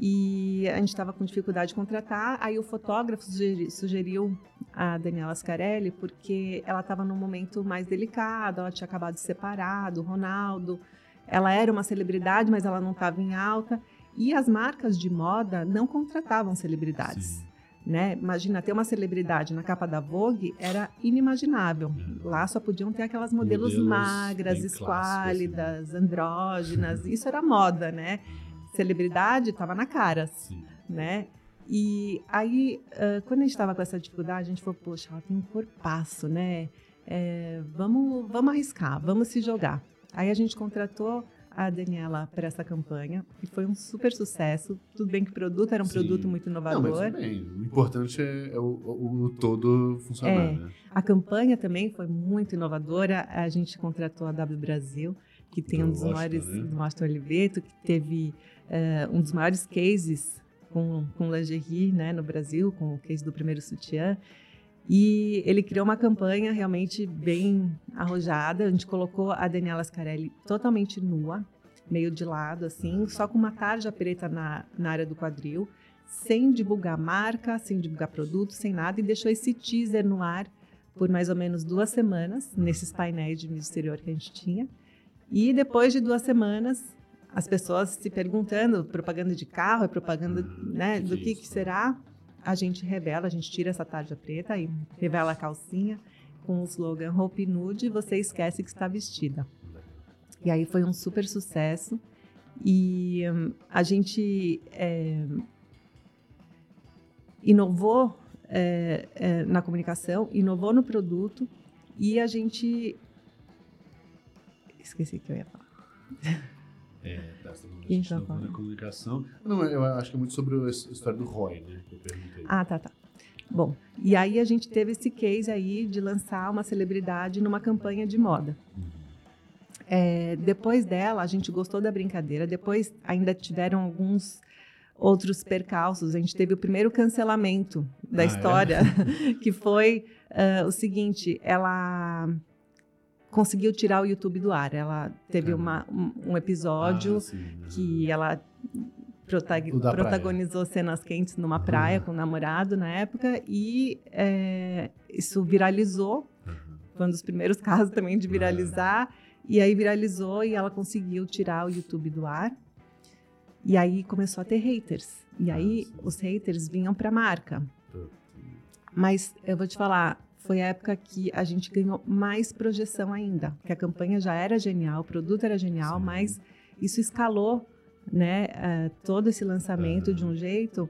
Speaker 2: E a gente estava com dificuldade de contratar. Aí o fotógrafo sugeri, sugeriu a Daniela Scarelli porque ela estava num momento mais delicado. Ela tinha acabado de separar do Ronaldo. Ela era uma celebridade, mas ela não estava em alta. E as marcas de moda não contratavam celebridades. Sim. Né? Imagina ter uma celebridade na capa da Vogue era inimaginável. Lá só podiam ter aquelas modelos, modelos magras, assim. esquálidas, andrógenas. Isso era moda, né? Celebridade estava na cara, Sim. né? E aí, uh, quando a gente estava com essa dificuldade, a gente falou, poxa, ela tem um corpaço, né? É, vamos, vamos arriscar, vamos se jogar. Aí a gente contratou a Daniela para essa campanha e foi um super sucesso. Tudo bem que o produto era um Sim. produto muito inovador. Não,
Speaker 1: mas bem, o importante é, é o, o, o, todo funcionar. É, né?
Speaker 2: A campanha também foi muito inovadora. A gente contratou a W Brasil, que tem um dos maiores, né? do Oliveto, que teve uh, um dos maiores cases com, com lingerie né, no Brasil, com o case do primeiro sutiã. E ele criou uma campanha realmente bem arrojada. A gente colocou a Daniela Scarelli totalmente nua, meio de lado, assim, só com uma tarja preta na, na área do quadril, sem divulgar marca, sem divulgar produto, sem nada, e deixou esse teaser no ar por mais ou menos duas semanas, nesses painéis de mídia exterior que a gente tinha. E depois de duas semanas, as pessoas se perguntando, propaganda de carro, é propaganda, hum, né, do que, que será? a gente revela, a gente tira essa tarja preta e revela a calcinha com o slogan Hope Nude, você esquece que está vestida. E aí foi um super sucesso. E um, a gente é, inovou é, é, na comunicação, inovou no produto e a gente. Esqueci que eu ia falar.
Speaker 1: É, então, comunicação. Não, eu acho que é muito sobre a história do Roy, né? Que eu perguntei.
Speaker 2: Ah, tá, tá. Bom, e aí a gente teve esse case aí de lançar uma celebridade numa campanha de moda. Uhum. É, depois dela, a gente gostou da brincadeira. Depois ainda tiveram alguns outros percalços. A gente teve o primeiro cancelamento da ah, é? história, é? que foi uh, o seguinte: ela conseguiu tirar o YouTube do ar. Ela teve uma, um, um episódio ah, sim, que ela protagonizou praia. cenas quentes numa uhum. praia com o namorado na época e é, isso viralizou. Uhum. Foi um dos primeiros casos também de viralizar. E aí viralizou e ela conseguiu tirar o YouTube do ar. E aí começou a ter haters. E aí ah, os haters vinham para a marca. Mas eu vou te falar, foi a época que a gente ganhou mais projeção ainda, que a campanha já era genial, o produto era genial, Sim. mas isso escalou, né, uh, todo esse lançamento de um jeito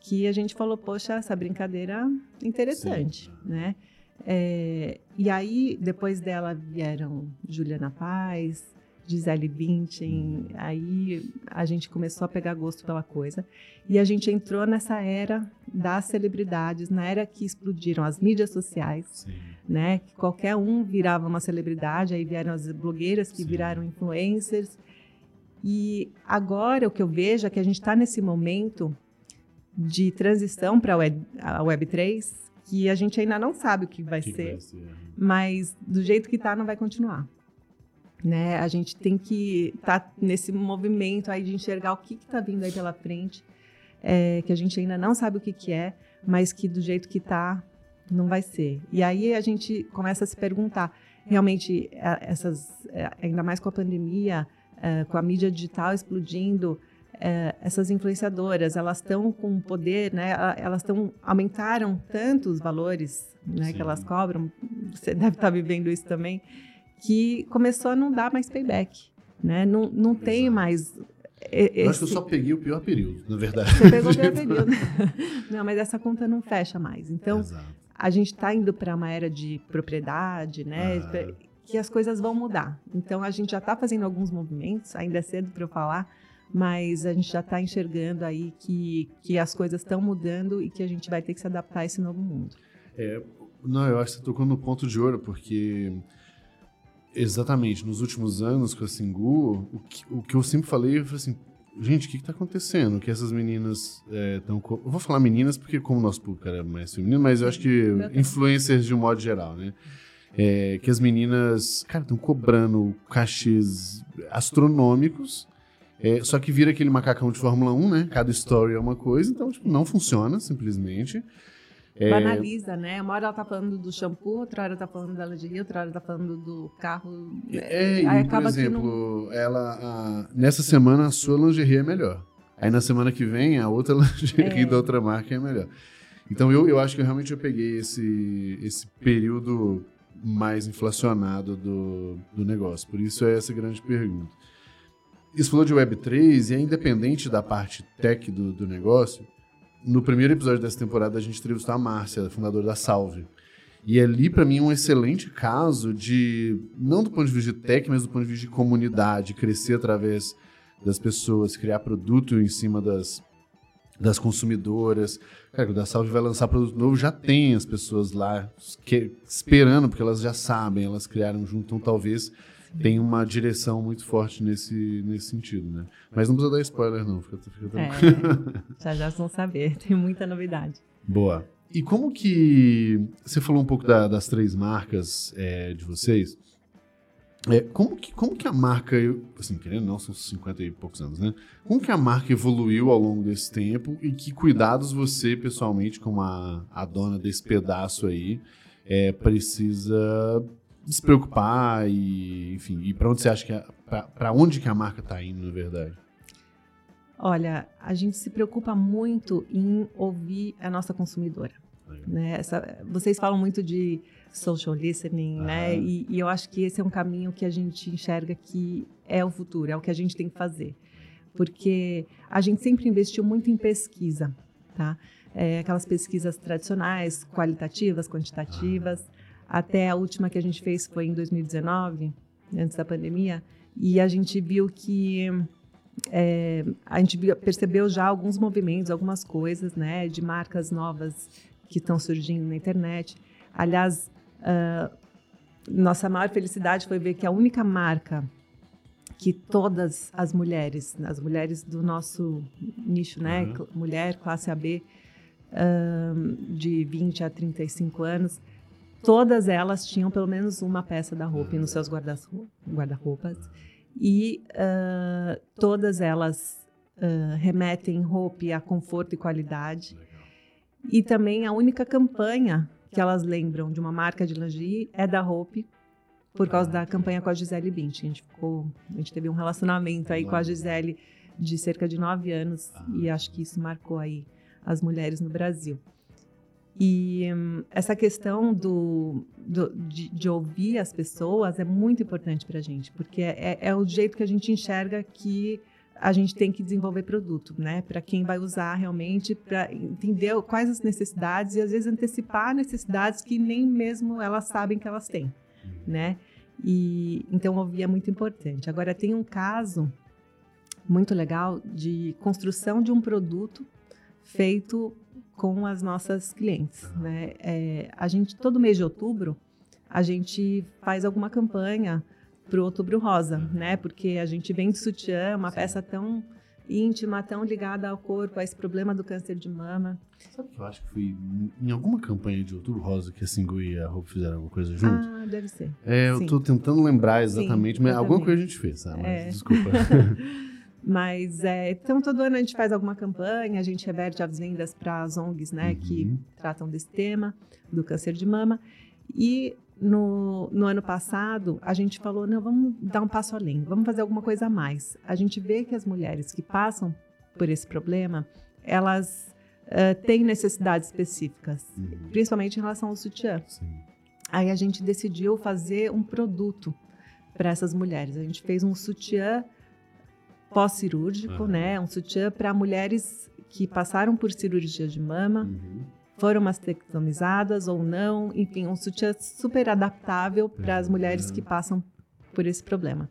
Speaker 2: que a gente falou, poxa, essa brincadeira é interessante, Sim. né? É, e aí, depois dela vieram Juliana Paz, Gisele Bündchen, aí a gente começou a pegar gosto pela coisa e a gente entrou nessa era das celebridades, na era que explodiram as mídias sociais, Sim. né? Que qualquer um virava uma celebridade, aí vieram as blogueiras que Sim. viraram influencers e agora o que eu vejo é que a gente está nesse momento de transição para a Web, a Web 3, que a gente ainda não sabe o que vai, que ser, vai ser, é. mas do jeito que está não vai continuar. Né? A gente tem que estar tá nesse movimento aí de enxergar o que está vindo aí pela frente, é, que a gente ainda não sabe o que, que é, mas que do jeito que está, não vai ser. E aí a gente começa a se perguntar, realmente, é, essas, é, ainda mais com a pandemia, é, com a mídia digital explodindo, essas influenciadoras, elas estão com poder, né? Elas estão aumentaram tanto os valores, né, que elas cobram. Você deve estar tá vivendo isso também que começou a não dar mais payback. Né? Não, não tem mais.
Speaker 1: Esse... Eu acho que eu só peguei o pior período, na verdade.
Speaker 2: Você pegou o pior período. não, mas essa conta não fecha mais. Então, Exato. a gente está indo para uma era de propriedade, né? Ah. Que as coisas vão mudar. Então, a gente já está fazendo alguns movimentos, ainda é cedo para eu falar, mas a gente já está enxergando aí que, que as coisas estão mudando e que a gente vai ter que se adaptar a esse novo mundo.
Speaker 1: É, não, eu acho que você tocou no ponto de ouro, porque Exatamente. Nos últimos anos com a Singu, o que, o que eu sempre falei, eu falei assim, gente, o que está acontecendo? Que essas meninas estão... É, eu vou falar meninas porque como o nosso público era mais feminino, mas eu acho que influencers de um modo geral, né? É, que as meninas, cara, estão cobrando cachês astronômicos, é, só que vira aquele macacão de Fórmula 1, né? Cada story é uma coisa, então, tipo, não funciona, simplesmente.
Speaker 2: É... Banaliza, né? Uma hora ela tá falando do shampoo, outra hora tá falando da lingerie, outra hora tá falando do carro.
Speaker 1: É, é por exemplo, não... ela, a, nessa semana a sua lingerie é melhor. Aí na semana que vem a outra lingerie é. da outra marca é melhor. Então eu, eu acho que realmente eu peguei esse, esse período mais inflacionado do, do negócio. Por isso é essa grande pergunta. Isso falou de Web3 e é independente da parte tech do, do negócio, no primeiro episódio dessa temporada, a gente entrevistou a Márcia, fundadora da Salve. E ali, para mim, é um excelente caso de, não do ponto de vista de técnica, mas do ponto de vista de comunidade, crescer através das pessoas, criar produto em cima das, das consumidoras. Cara, o da Salve vai lançar produto novo, já tem as pessoas lá que, esperando, porque elas já sabem, elas criaram junto, então talvez tem uma direção muito forte nesse, nesse sentido, né? Mas não precisa dar spoiler, não, fica, fica tranquilo.
Speaker 2: É, já já vão saber, tem muita novidade.
Speaker 1: Boa. E como que. Você falou um pouco da, das três marcas é, de vocês. É, como, que, como que a marca, assim, querendo não, são 50 e poucos anos, né? Como que a marca evoluiu ao longo desse tempo e que cuidados você, pessoalmente, como a, a dona desse pedaço aí, é, precisa se preocupar e, enfim, e para onde você acha que para onde que a marca está indo, na verdade?
Speaker 2: Olha, a gente se preocupa muito em ouvir a nossa consumidora. Né? Essa, vocês falam muito de social listening, né? E, e, eu acho que esse é um caminho que a gente enxerga que é o futuro, é o que a gente tem que fazer. Porque a gente sempre investiu muito em pesquisa, tá? É, aquelas pesquisas tradicionais, qualitativas, quantitativas. Até a última que a gente fez foi em 2019, antes da pandemia, e a gente viu que é, a gente percebeu já alguns movimentos, algumas coisas, né, de marcas novas que estão surgindo na internet. Aliás, uh, nossa maior felicidade foi ver que a única marca que todas as mulheres, as mulheres do nosso nicho, né, uhum. mulher classe AB, uh, de 20 a 35 anos, todas elas tinham pelo menos uma peça da roupa nos seus guarda-roupas e uh, todas elas uh, remetem roupa a conforto e qualidade. E também a única campanha que elas lembram de uma marca de lingerie é da Hope, por causa da campanha com a Gisele Bündchen. A gente, ficou, a gente teve um relacionamento aí com a Gisele de cerca de nove anos e acho que isso marcou aí as mulheres no Brasil. E essa questão do, do de, de, ouvir as pessoas é muito importante para a gente, porque é, é, o jeito que a gente enxerga que a gente tem que desenvolver produto, né? Para quem vai usar realmente, para entender quais as necessidades e às vezes antecipar necessidades que nem mesmo elas sabem que elas têm, né? E então ouvir é muito importante. Agora tem um caso muito legal de construção de um produto feito com as nossas clientes. Né? É, a gente, todo mês de outubro, a gente faz alguma campanha para o Outubro Rosa, né? Porque a gente vende sutiã, uma peça tão íntima, tão ligada ao corpo, a esse problema do câncer de mama.
Speaker 1: Sabe que eu acho que foi em alguma campanha de Outubro Rosa que a Singu e a Roupa fizeram alguma coisa junto?
Speaker 2: Ah, deve ser.
Speaker 1: É, eu estou tentando lembrar exatamente, Sim, mas alguma coisa a gente fez, sabe? É. Desculpa.
Speaker 2: Mas, é, então, todo ano a gente faz alguma campanha, a gente reverte as vendas para as ONGs, né, uhum. que tratam desse tema, do câncer de mama. E no, no, ano passado, a gente falou, não, vamos dar um passo além, vamos fazer alguma coisa a mais. A gente vê que as mulheres que passam por esse problema, elas uh, têm necessidades específicas, uhum. principalmente em relação ao sutiã. Sim. Aí a gente decidiu fazer um produto para essas mulheres. A gente fez um sutiã pós-cirúrgico, uhum. né? Um sutiã para mulheres que passaram por cirurgia de mama, uhum. foram mastectomizadas ou não, enfim, um sutiã super adaptável para as mulheres que passam por esse problema.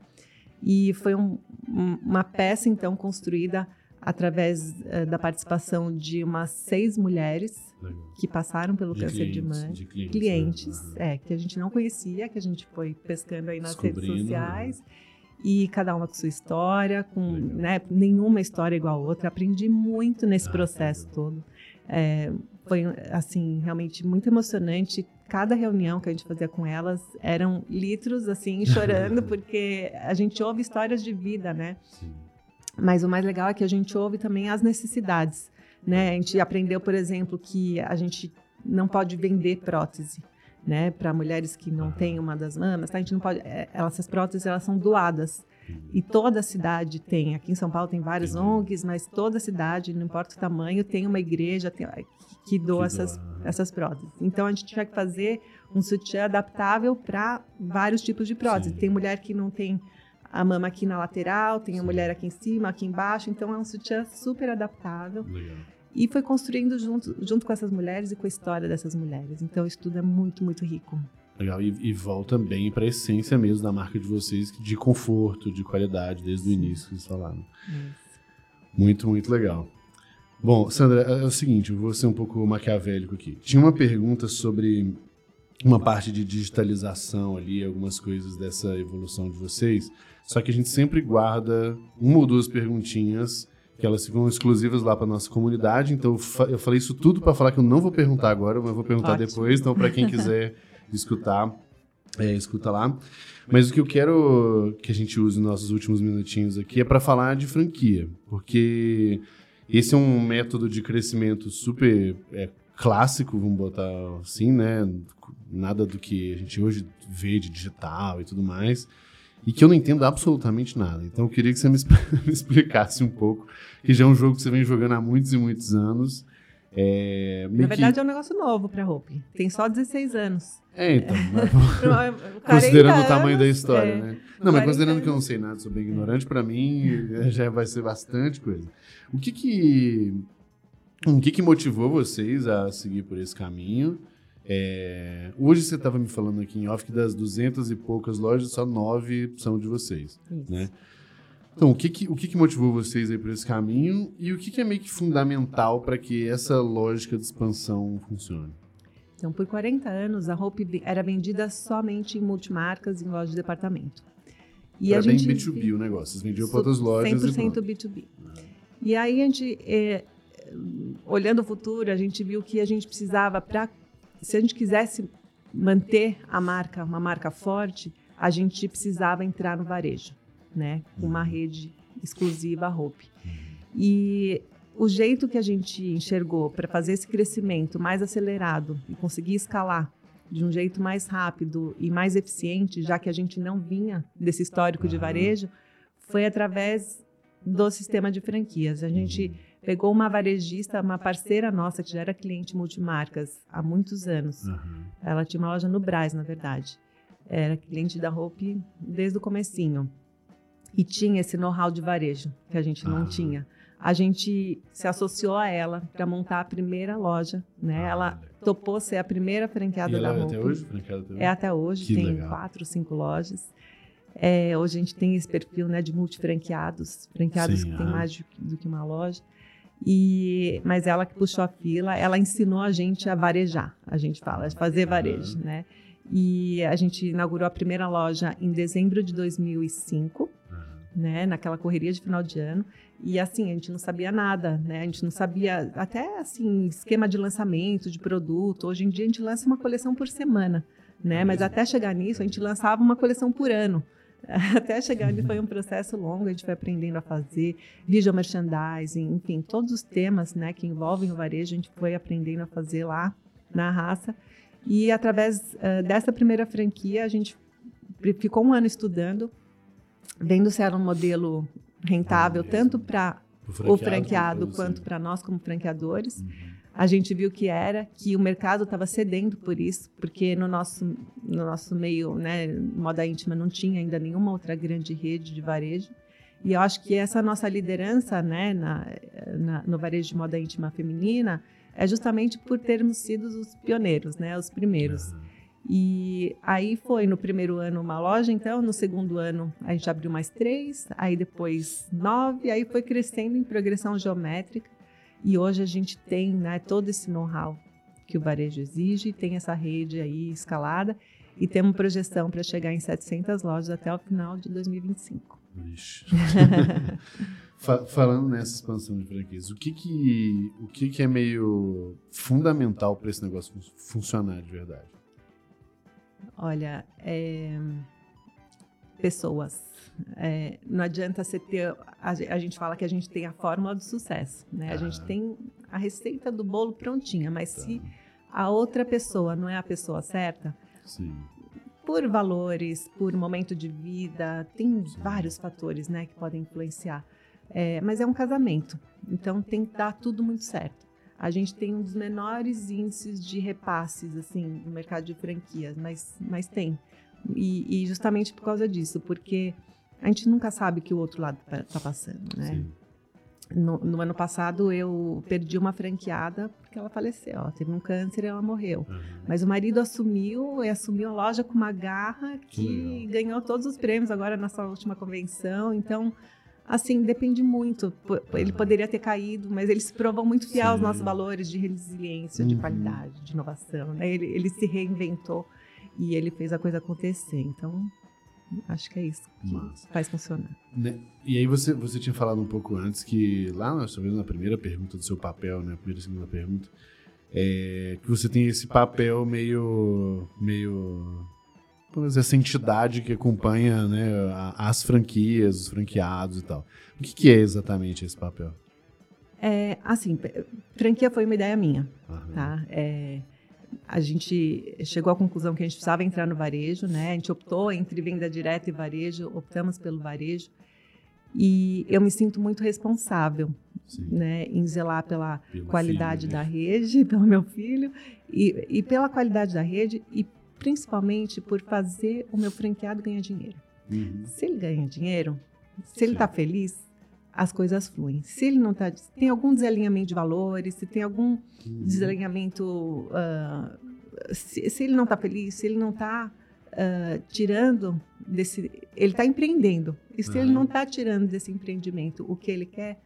Speaker 2: E foi um, uma peça então construída através uh, da participação de umas seis mulheres Legal. que passaram pelo de câncer clientes, de mama, de clientes, clientes né? é, que a gente não conhecia, que a gente foi pescando aí nas redes sociais. Né? E cada uma com sua história, com né, nenhuma história igual a outra. Aprendi muito nesse processo todo. É, foi assim realmente muito emocionante. Cada reunião que a gente fazia com elas eram litros assim chorando porque a gente ouve histórias de vida, né? Sim. Mas o mais legal é que a gente ouve também as necessidades, né? A gente aprendeu, por exemplo, que a gente não pode vender prótese né, para mulheres que não têm uma das mamas, tá? A gente não pode, é, essas próteses elas são doadas. E toda a cidade tem, aqui em São Paulo tem várias ONGs, mas toda a cidade, não importa o tamanho, tem uma igreja tem, que doa essas, essas próteses. Então a gente tiver que fazer um sutiã adaptável para vários tipos de próteses. Sim. Tem mulher que não tem a mama aqui na lateral, tem a mulher aqui em cima, aqui embaixo, então é um sutiã super adaptável. Legal. E foi construindo junto, junto com essas mulheres e com a história dessas mulheres. Então, isso tudo é muito, muito rico.
Speaker 1: Legal, e, e volta bem para a essência mesmo da marca de vocês, de conforto, de qualidade, desde o início que vocês falaram. Isso. Muito, muito legal. Bom, Sandra, é, é o seguinte, eu vou ser um pouco maquiavélico aqui. Tinha uma pergunta sobre uma parte de digitalização ali, algumas coisas dessa evolução de vocês, só que a gente sempre guarda uma ou duas perguntinhas que elas ficam exclusivas lá para nossa comunidade. Então eu falei isso tudo para falar que eu não vou perguntar agora, mas vou perguntar Ótimo. depois. Então para quem quiser escutar, é, escuta lá. Mas o que eu quero que a gente use nos nossos últimos minutinhos aqui é para falar de franquia, porque esse é um método de crescimento super é, clássico, vamos botar assim, né? Nada do que a gente hoje vê de digital e tudo mais e que eu não entendo absolutamente nada. Então eu queria que você me, explicasse um pouco, que já é um jogo que você vem jogando há muitos e muitos anos.
Speaker 2: É, Na verdade que... é um negócio novo para a Hope. Tem só 16 anos.
Speaker 1: É, então. considerando o tamanho da história, é, né? Não, mas considerando que eu não sei nada sobre ignorante, para mim já vai ser bastante coisa. O que que, o que que motivou vocês a seguir por esse caminho? É, hoje você estava me falando aqui em off que das duzentas e poucas lojas, só nove são de vocês, Isso. né? Então, o que que, o que que motivou vocês aí por esse caminho e o que que é meio que fundamental para que essa lógica de expansão funcione?
Speaker 2: Então, por 40 anos, a Hope era vendida somente em multimarcas em lojas de departamento.
Speaker 1: E era a bem gente B2B o negócio, vocês vendiam para outras lojas
Speaker 2: 100% e B2B. E aí a gente, é, olhando o futuro, a gente viu que a gente precisava, para se a gente quisesse manter a marca, uma marca forte, a gente precisava entrar no varejo, né? Com uma rede exclusiva Hope. E o jeito que a gente enxergou para fazer esse crescimento mais acelerado e conseguir escalar de um jeito mais rápido e mais eficiente, já que a gente não vinha desse histórico de varejo, foi através do sistema de franquias. A gente pegou uma varejista, uma parceira nossa, que já era cliente multimarcas há muitos anos. Uhum. Ela tinha uma loja no Braz, na verdade. Era cliente da Hope desde o comecinho. E tinha esse know-how de varejo, que a gente não tinha. A gente se associou a ela para montar a primeira loja. Né? Ah, ela topou ser a primeira franqueada da
Speaker 1: ela
Speaker 2: Hope.
Speaker 1: É até hoje? Franqueada?
Speaker 2: É até hoje, que tem legal. quatro, cinco lojas. É, hoje a gente tem esse perfil né, de multifranqueados, franqueados Sim, que têm mais do que uma loja. E, mas ela que puxou a fila, ela ensinou a gente a varejar, a gente fala, a fazer varejo, né? E a gente inaugurou a primeira loja em dezembro de 2005, né? Naquela correria de final de ano. E assim, a gente não sabia nada, né? A gente não sabia, até assim, esquema de lançamento de produto. Hoje em dia a gente lança uma coleção por semana, né? Mas até chegar nisso, a gente lançava uma coleção por ano. Até chegar ali foi um processo longo, a gente foi aprendendo a fazer visual merchandising, enfim, todos os temas né, que envolvem o varejo, a gente foi aprendendo a fazer lá na raça. E através uh, dessa primeira franquia, a gente ficou um ano estudando, vendo se era um modelo rentável, ah, tanto para o franqueado quanto para nós como franqueadores. Uhum a gente viu que era, que o mercado estava cedendo por isso, porque no nosso, no nosso meio, né, moda íntima, não tinha ainda nenhuma outra grande rede de varejo. E eu acho que essa nossa liderança né, na, na, no varejo de moda íntima feminina é justamente por termos sido os pioneiros, né, os primeiros. E aí foi no primeiro ano uma loja, então no segundo ano a gente abriu mais três, aí depois nove, aí foi crescendo em progressão geométrica. E hoje a gente tem né, todo esse know-how que o varejo exige, tem essa rede aí escalada e temos projeção para chegar em 700 lojas até o final de 2025. Vixe.
Speaker 1: Falando nessa expansão de franquias, o que que, o que, que é meio fundamental para esse negócio funcionar de verdade?
Speaker 2: Olha, é... pessoas é, não adianta você ter. A, a, gente fala que a gente tem a fórmula do sucesso, né? A gente tem a receita do bolo prontinha, mas tá. se a outra pessoa não é a pessoa certa, Sim. por valores, por momento de vida, tem Sim. vários fatores, né, que podem influenciar. É, mas é um casamento, então tem que dar tudo muito certo. A gente tem um dos menores índices de repasses assim no mercado de franquias, mas, mas tem. E, e justamente por causa disso, porque a gente nunca sabe o que o outro lado está passando, né? Sim. no, no, ano passado eu perdi uma franqueada porque ela faleceu. Ela teve um câncer e ela morreu. Uhum. Mas o marido assumiu e assumiu a loja com uma garra que, que ganhou todos os prêmios agora na sua última convenção. Então, assim, depende muito. Ele poderia ter caído, mas ele se provou muito fiel Sim. aos nossos valores de resiliência, uhum. de qualidade, de inovação. Né? Ele, ele se reinventou e ele fez a coisa acontecer. Então, Acho que é isso que Massa. faz funcionar.
Speaker 1: Né? E aí você, você tinha falado um pouco antes que lá, talvez na primeira pergunta do seu papel, né, primeira e segunda pergunta, é, que você tem esse papel meio, meio, essa entidade que acompanha, né, as franquias, os franqueados e tal. O que, que é exatamente esse papel?
Speaker 2: É, assim, franquia foi uma ideia minha, tá? É, a gente chegou à conclusão que a gente precisava entrar no varejo, né? A gente optou entre venda direta e varejo, optamos pelo varejo. E eu me sinto muito responsável, Sim. né, em zelar pela pelo qualidade filho, da né? rede, pelo meu filho e, e pela qualidade da rede e principalmente por fazer o meu franqueado ganhar dinheiro. Uhum. Se ele ganha dinheiro, se ele está feliz, as coisas fluem. Se ele não está, tem algum desalinhamento de valores, se tem algum desalinhamento, uh, se, se, ele não está feliz, se ele não está uh, tirando desse, ele está empreendendo. E se ele não está tirando desse empreendimento o que ele quer,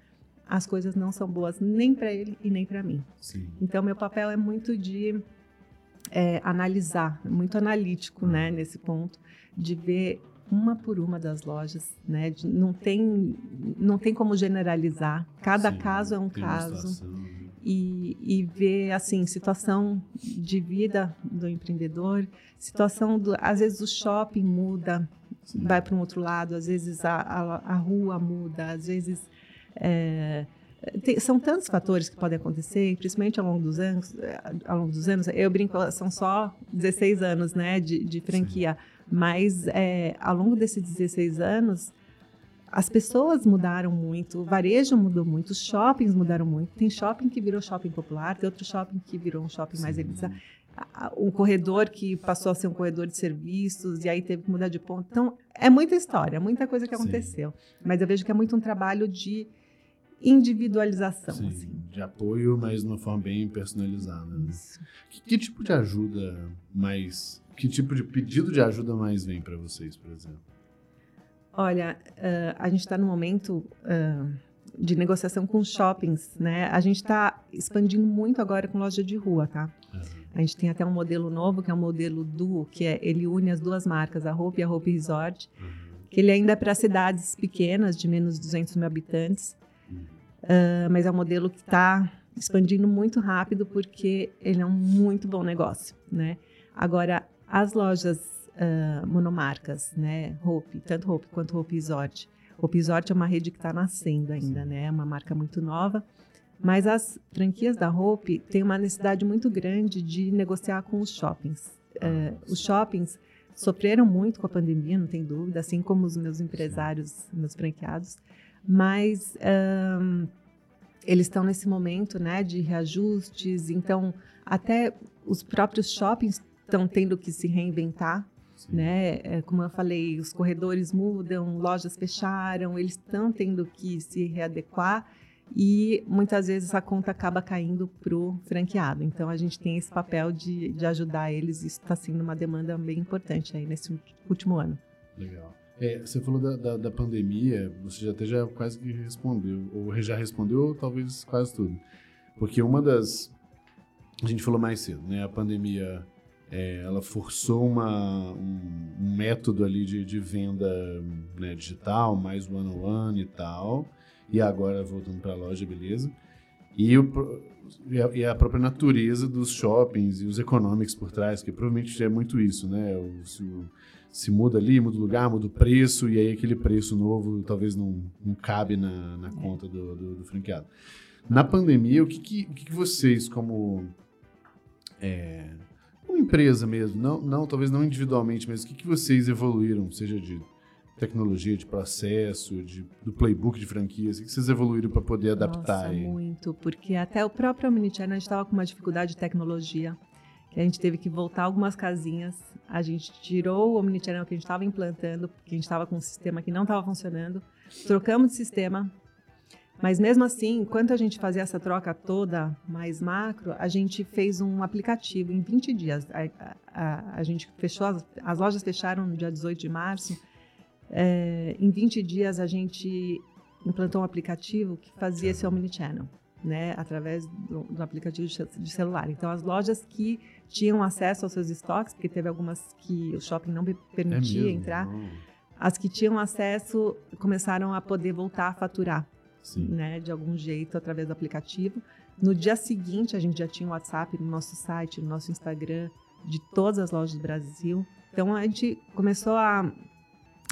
Speaker 2: as coisas não são boas nem para ele e nem para mim. Sim. Então meu papel é muito de é, analisar, muito analítico, né, nesse ponto, de ver uma por uma das lojas, né? Não tem, não tem como generalizar. Cada Sim, caso é um caso. E, e ver assim situação de vida do empreendedor, situação do, às vezes o shopping muda, Sim. vai para um outro lado, às vezes a, a, a rua muda, às vezes é, tem, são tantos fatores que podem acontecer, principalmente ao longo dos anos. Ao longo dos anos, eu brinco, são só 16 anos, né, de, de franquia. Sim mas é, ao longo desses 16 anos, as pessoas mudaram muito, o varejo mudou muito, os shoppings mudaram muito. Tem shopping que virou shopping popular, tem outro shopping que virou um shopping Sim. mais elitizado. Um corredor que passou a ser um corredor de serviços e aí teve que mudar de ponto. Então, é muita história, muita coisa que aconteceu. Sim. Mas eu vejo que é muito um trabalho de individualização. Sim, assim.
Speaker 1: de apoio, mas de uma forma bem personalizada. Né? Que, que, tipo de ajuda mais que tipo de pedido de ajuda mais vem para vocês, por exemplo?
Speaker 2: Olha, uh, a gente está no momento uh, de negociação com shoppings, né? A gente está expandindo muito agora com loja de rua, tá? Uhum. A gente tem até um modelo novo, que é um modelo duo, que é, ele une as duas marcas, a Hope e a Hope Resort, uhum. que ele ainda é para cidades pequenas, de menos de 200 mil habitantes, uh, mas é um modelo que está expandindo muito rápido porque ele é um muito bom negócio, né? Agora, as lojas uh, monomarcas, né, Hope, tanto Hope quanto Hope Resort. Hope Resort é uma rede que está nascendo ainda, né, é uma marca muito nova. Mas as franquias da Hope têm uma necessidade muito grande de negociar com os shoppings. Uh, os shoppings sofreram muito com a pandemia, não tem dúvida, assim como os meus empresários, meus franqueados. Mas um, eles estão nesse momento né, de reajustes, então até os próprios shoppings estão tendo que se reinventar. Né? É, como eu falei, os corredores mudam, lojas fecharam, eles estão tendo que se readequar e muitas vezes a conta acaba caindo para o franqueado. Então a gente tem esse papel de, de ajudar eles, isso está sendo uma demanda bem importante aí nesse último ano.
Speaker 1: Legal. É, você falou da, da, da, pandemia, você já até já quase que respondeu, ou já respondeu, talvez quase tudo. Porque uma das. A gente falou mais cedo, né? A pandemia é, ela forçou uma, um, um, método ali de, de venda né, digital, mais one-on-one -on -one e tal. E agora voltando para a loja, beleza. E, o, e, a, e, a, própria natureza dos shoppings e os economics por trás, que provavelmente é muito isso, né? O, se, se, muda ali, muda o lugar, muda o preço, e aí aquele preço novo talvez não, não cabe na, na conta do, do, do franqueado. Na pandemia, o que, que, o que, que vocês, como é, empresa mesmo, não, não talvez não individualmente, mas o que, que vocês evoluíram, seja de tecnologia, de processo, de, do playbook de franquias, o que vocês evoluíram para poder adaptar?
Speaker 2: Nossa, aí? muito, porque até o próprio Omnichannel a gente estava com uma dificuldade de tecnologia, que a gente teve que voltar algumas casinhas, a gente tirou o Omnichannel que a gente estava implantando, porque a gente estava com um sistema que não estava funcionando, trocamos de sistema, Mas mesmo assim, enquanto a gente fazia essa troca toda mais macro, a gente fez um aplicativo em 20 dias. A, a, a gente fechou, as, as, lojas fecharam no dia 18 de março. É, em 20 dias a gente implantou um aplicativo que fazia esse Omnichannel, né, através do, do aplicativo de, de celular. Então as lojas que tinham acesso aos seus estoques, porque teve algumas que o shopping não permitia é entrar, as que tinham acesso começaram a poder voltar a faturar né, de algum jeito através do aplicativo. No dia seguinte, a gente já tinha o WhatsApp no nosso site, no nosso Instagram, de todas as lojas do Brasil. Então, a gente começou a,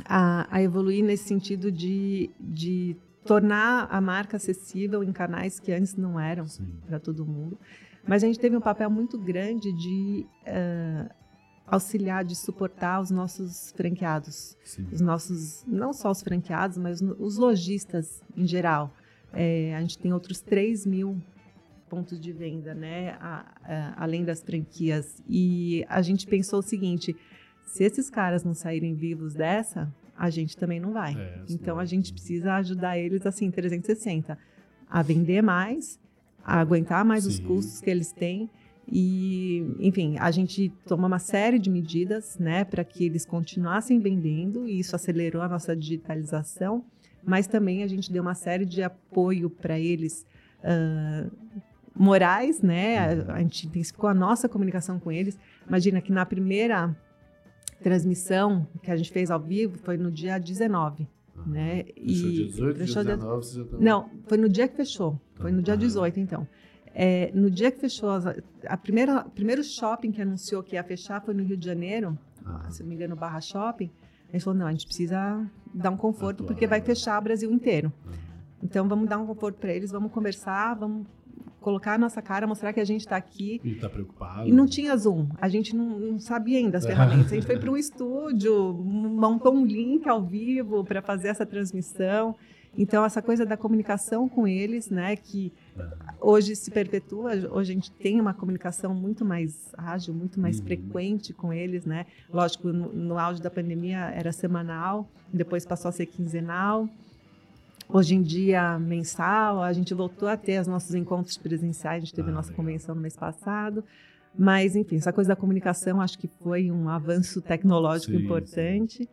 Speaker 2: a, a evoluir nesse sentido de, de tornar a marca acessível em canais que antes não eram para todo mundo. Mas a gente teve um papel muito grande de uh, auxiliar, de suportar os nossos franqueados. Sim. Os nossos, não só os franqueados, mas os lojistas em geral. É, a gente tem outros 3 mil pontos de venda, né? A, a, além das franquias. E a gente pensou o seguinte: se esses caras não saírem vivos dessa, a gente também não vai. É, então a gente precisa ajudar eles assim, 360, a vender mais, a aguentar mais sim. os custos que eles têm e, enfim, a gente tomou uma série de medidas né, para que eles continuassem vendendo, e isso acelerou a nossa digitalização, mas também a gente deu uma série de apoio para eles. Uh, morais, né? A, a gente intensificou a nossa comunicação com eles. Imagina que na primeira transmissão que a gente fez ao vivo foi no dia 19. Né?
Speaker 1: Fechou e dia 18, fechou 19, dia...
Speaker 2: Não, foi no dia que fechou. Foi no dia 18, então. É, no dia que fechou, a primeira, primeiro shopping que anunciou que ia fechar foi no Rio de Janeiro, ah. se não me engano, Barra Shopping. A gente falou, não, a gente precisa dar um conforto porque vai fechar o Brasil inteiro. Então vamos dar um conforto para eles, vamos conversar, vamos colocar a nossa cara, mostrar que a gente está aqui.
Speaker 1: E está preocupado.
Speaker 2: E não tinha Zoom, a gente não, não sabia ainda as ferramentas. A gente foi para um estúdio, montou um link ao vivo para fazer essa transmissão. Então, essa coisa da comunicação com eles, né, que hoje se perpetua, hoje a gente tem uma comunicação muito mais ágil, muito mais uhum. frequente com eles, né? Lógico, no, no auge da pandemia era semanal, depois passou a ser quinzenal. Hoje em dia, mensal, a gente voltou a ter os nossos encontros presenciais, a gente teve ah, a nossa convenção no mês passado. Mas, enfim, essa coisa da comunicação acho que foi um avanço tecnológico sim, importante. Sim.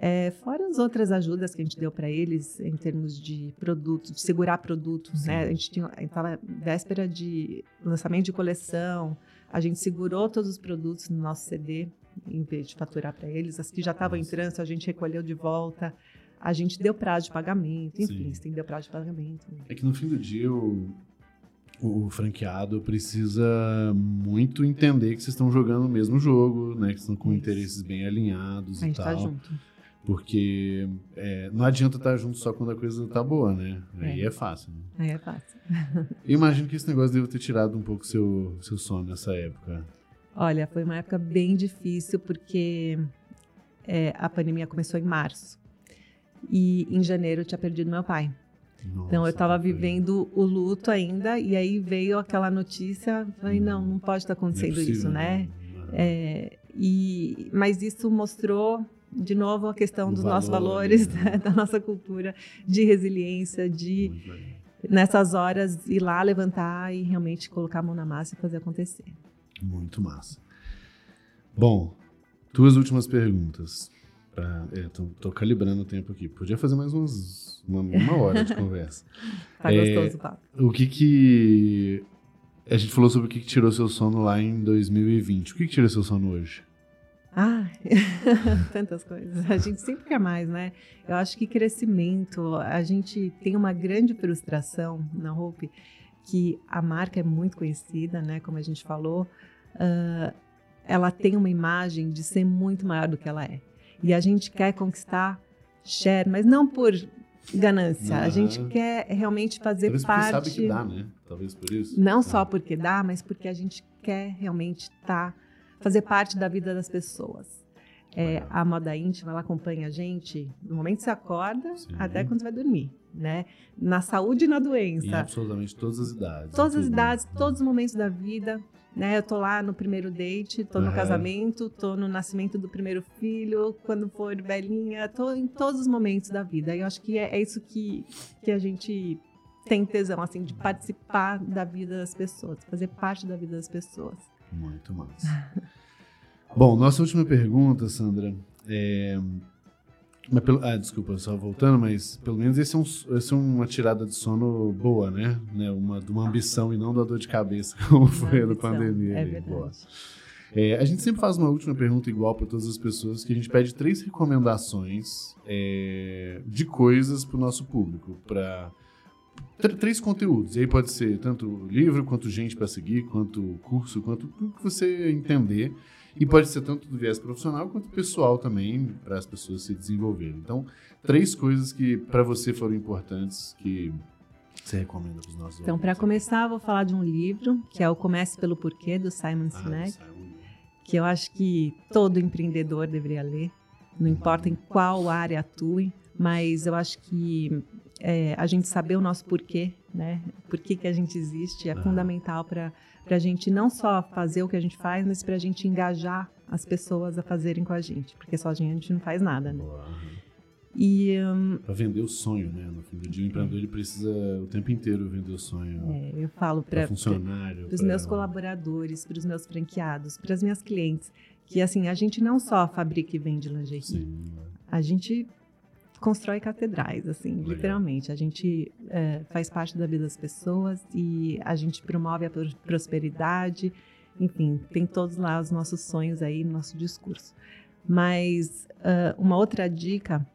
Speaker 2: É, fora as outras ajudas que a gente deu para eles em termos de produtos, de segurar produtos, né? A gente estava véspera de lançamento de coleção, a gente segurou todos os produtos no nosso CD em vez de faturar para eles. As que já estavam em trânsito, a gente recolheu de volta. A gente deu prazo de pagamento, enfim, deu prazo de pagamento.
Speaker 1: É que no fim do dia o, o franqueado precisa muito entender que vocês estão jogando o mesmo jogo, né? Que estão com Isso. interesses bem alinhados
Speaker 2: a
Speaker 1: e
Speaker 2: gente
Speaker 1: tá
Speaker 2: tal. Tá junto.
Speaker 1: Porque é, não adianta estar junto só quando a coisa tá boa, né? Aí é, é fácil. Né?
Speaker 2: Aí é fácil.
Speaker 1: imagino que esse negócio deve ter tirado um pouco seu, seu sono nessa época.
Speaker 2: Olha, foi uma época bem difícil porque é, a pandemia começou em março. E em janeiro eu tinha perdido meu pai. Nossa, então eu estava vivendo o luto ainda e aí veio aquela notícia, falei não, não pode estar acontecendo é possível, isso, né? É, e mas isso mostrou de novo a questão dos valor, nossos valores, né? da nossa cultura de resiliência, de nessas horas ir lá levantar e realmente colocar a mão na massa e fazer acontecer.
Speaker 1: Muito massa. Bom, duas últimas perguntas. Pra, é, tô, tô, calibrando o tempo aqui. Podia fazer mais umas, uma, uma hora de conversa.
Speaker 2: tá é, gostoso o papo.
Speaker 1: O que que... A gente falou sobre o que, que tirou seu sono lá em 2020. O que, que tirou seu sono hoje?
Speaker 2: Ah, tantas coisas. A gente sempre quer mais, né? Eu acho que crescimento, a gente tem uma grande frustração na Hope, que a marca é muito conhecida, né? Como a gente falou, uh, ela tem uma imagem de ser muito maior do que ela é. E a gente quer conquistar share, mas não por ganância. Uhum. A gente quer realmente fazer
Speaker 1: Talvez
Speaker 2: parte.
Speaker 1: Talvez sabe que dá, né? Talvez por isso.
Speaker 2: Não só porque dá, mas porque a gente quer realmente estar tá fazer parte da vida das pessoas. É, a moda íntima ela acompanha a gente no momento que você acorda Sim. até quando você vai dormir, né? Na saúde e na doença. Em
Speaker 1: absolutamente todas as idades.
Speaker 2: Todas as idades, todos os momentos da vida. Né? Eu tô lá no primeiro date, tô no uhum. casamento, tô no nascimento do primeiro filho, quando for velhinha, tô em todos os momentos da vida. E eu acho que é, é isso que, que a gente tem tesão, assim, de participar da vida das pessoas, fazer parte da vida das pessoas.
Speaker 1: Muito massa. Bom, nossa última pergunta, Sandra, é... Mas pelo, ah, desculpa, só voltando, mas pelo menos esse é, um, esse é uma tirada de sono boa, né? né? Uma, de uma ambição e não da dor de cabeça, como foi a da pandemia.
Speaker 2: É verdade. Boa.
Speaker 1: É, a gente sempre faz uma última pergunta igual para todas as pessoas, que a gente pede três recomendações é, de coisas para o nosso público, para três conteúdos. E aí pode ser tanto livro, quanto gente para seguir, quanto curso, quanto o que você entender. E pode ser tanto do viés profissional quanto pessoal também, para as pessoas se desenvolverem. Então, três coisas que para você foram importantes que você recomenda para os nossos
Speaker 2: Então, para começar, vou falar de um livro, que é o Comece pelo Porquê, do Simon ah, Sinek. Simon que eu acho que todo empreendedor deveria ler, não importa em qual área atue, mas eu acho que é, a gente saber o nosso porquê, né? Por que, que a gente existe é fundamental para a gente não só fazer o que a gente faz, mas para a gente engajar as pessoas a fazerem com a gente, porque só a gente não faz nada, né?
Speaker 1: E um, para vender o sonho, né? No fim do dia, o empreendedor ele precisa o tempo inteiro vender o sonho.
Speaker 2: É, eu falo para funcionário, para os meus colaboradores, para os meus franqueados, para as minhas clientes, que assim a gente não só fabrica e vende lingerie, Sim. a gente constrói catedrais, assim, Legal. literalmente. A gente é, faz parte da vida das pessoas e a gente promove a prosperidade. Enfim, tem todos lá os nossos sonhos aí no nosso discurso. Mas uh, uma outra dica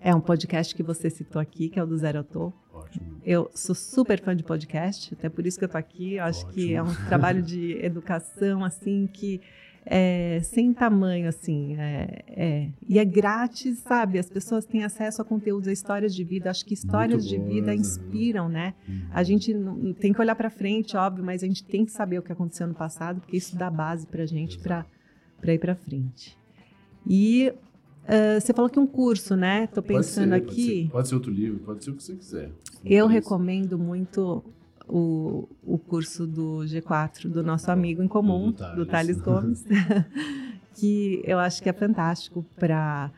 Speaker 2: é um podcast que você citou aqui, que é o do Zero Tô. Ótimo. Eu sou super fã de podcast, até por isso que eu tô aqui. Eu acho Ótimo. que é um trabalho de educação, assim, que é sem tamanho, assim. É, é, e é grátis, sabe? As pessoas têm acesso a conteúdos, a histórias de vida. Acho que histórias de vida inspiram, né? Uhum. A gente não, tem que olhar para frente, óbvio, mas a gente tem que saber o que aconteceu no passado, porque isso dá base para a gente para ir para frente. E Uh, você falou que um curso, né? Estou pensando
Speaker 1: pode
Speaker 2: ser, aqui.
Speaker 1: Pode ser, pode ser, outro livro, pode ser o que você quiser.
Speaker 2: Eu recomendo muito o, o curso do G4, do nosso amigo em comum, do Thales, do Thales Gomes, que eu acho que é fantástico para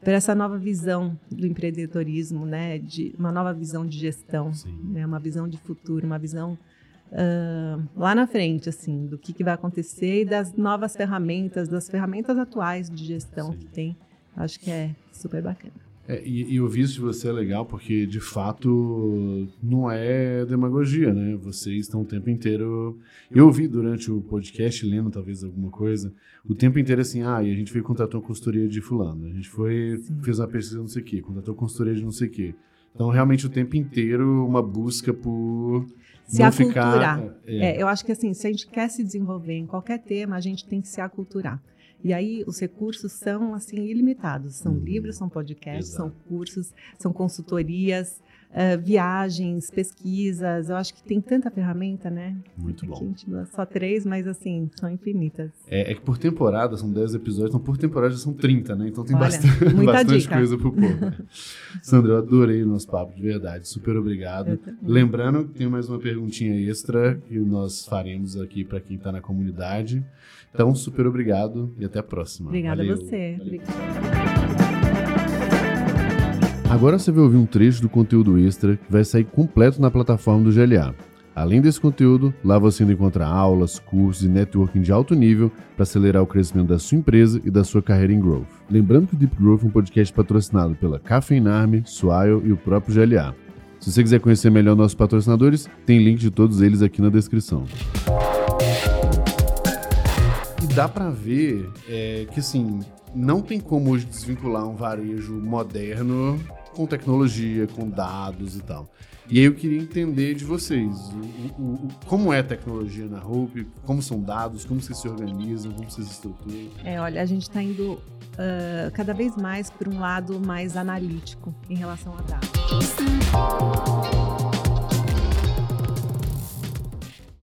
Speaker 2: para essa nova visão do empreendedorismo, né? De uma nova visão de gestão, né? Uma visão de futuro, uma visão uh, lá na frente, assim, do que, que vai acontecer e das novas ferramentas, das ferramentas atuais de gestão Sim. que tem Acho que é super bacana.
Speaker 1: É, e, e ouvir isso de você é legal porque, de fato, não é demagogia, né? Vocês estão o tempo inteiro. Eu ouvi durante o podcast, lendo talvez alguma coisa, o tempo inteiro assim: ah, e a gente foi contratar uma consultoria de Fulano, a gente foi, Sim. fez uma pesquisa não sei o quê, contratou consultoria de não sei o quê. Então, realmente, o tempo inteiro, uma busca por.
Speaker 2: Se aculturar. Ficar, é. É, eu acho que assim, se a gente quer se desenvolver em qualquer tema, a gente tem que se aculturar. E aí os recursos são assim ilimitados. São uhum. livros, são podcasts, Exato. são cursos, são consultorias, uh, viagens, pesquisas. Eu acho que tem tanta ferramenta, né?
Speaker 1: Muito
Speaker 2: Aqui
Speaker 1: bom. A gente
Speaker 2: só três, mas assim, são infinitas.
Speaker 1: É, é, que por temporada são 10 episódios, então por temporada são 30, né? Então tem Olha, bastante, bastante coisa pro povo. Sandra, eu adorei o nosso papo, de verdade. Super obrigado. Lembrando que tem mais uma perguntinha extra que nós faremos aqui para quem está na comunidade. Então, super obrigado e até a próxima.
Speaker 2: Obrigada Valeu. a você.
Speaker 1: Agora você vai ouvir um trecho do conteúdo extra que vai sair completo na plataforma do GLA. Além desse conteúdo, lá você ainda encontra aulas, cursos e networking de alto nível para acelerar o crescimento da sua empresa e da sua carreira em growth. Lembrando que o Deep Growth é um podcast patrocinado pela Café Army, Swile e o próprio GLA. Se você quiser conhecer melhor nossos patrocinadores, tem link de todos eles aqui na descrição dá para ver é, que, assim, não tem como hoje desvincular um varejo moderno com tecnologia, com dados e tal. E aí eu queria entender de vocês o, o, o, como é a tecnologia na Hope, como são dados, como vocês se organizam, como vocês estruturam.
Speaker 2: É, olha, a gente está indo uh, cada vez mais para um lado mais analítico em relação a dados.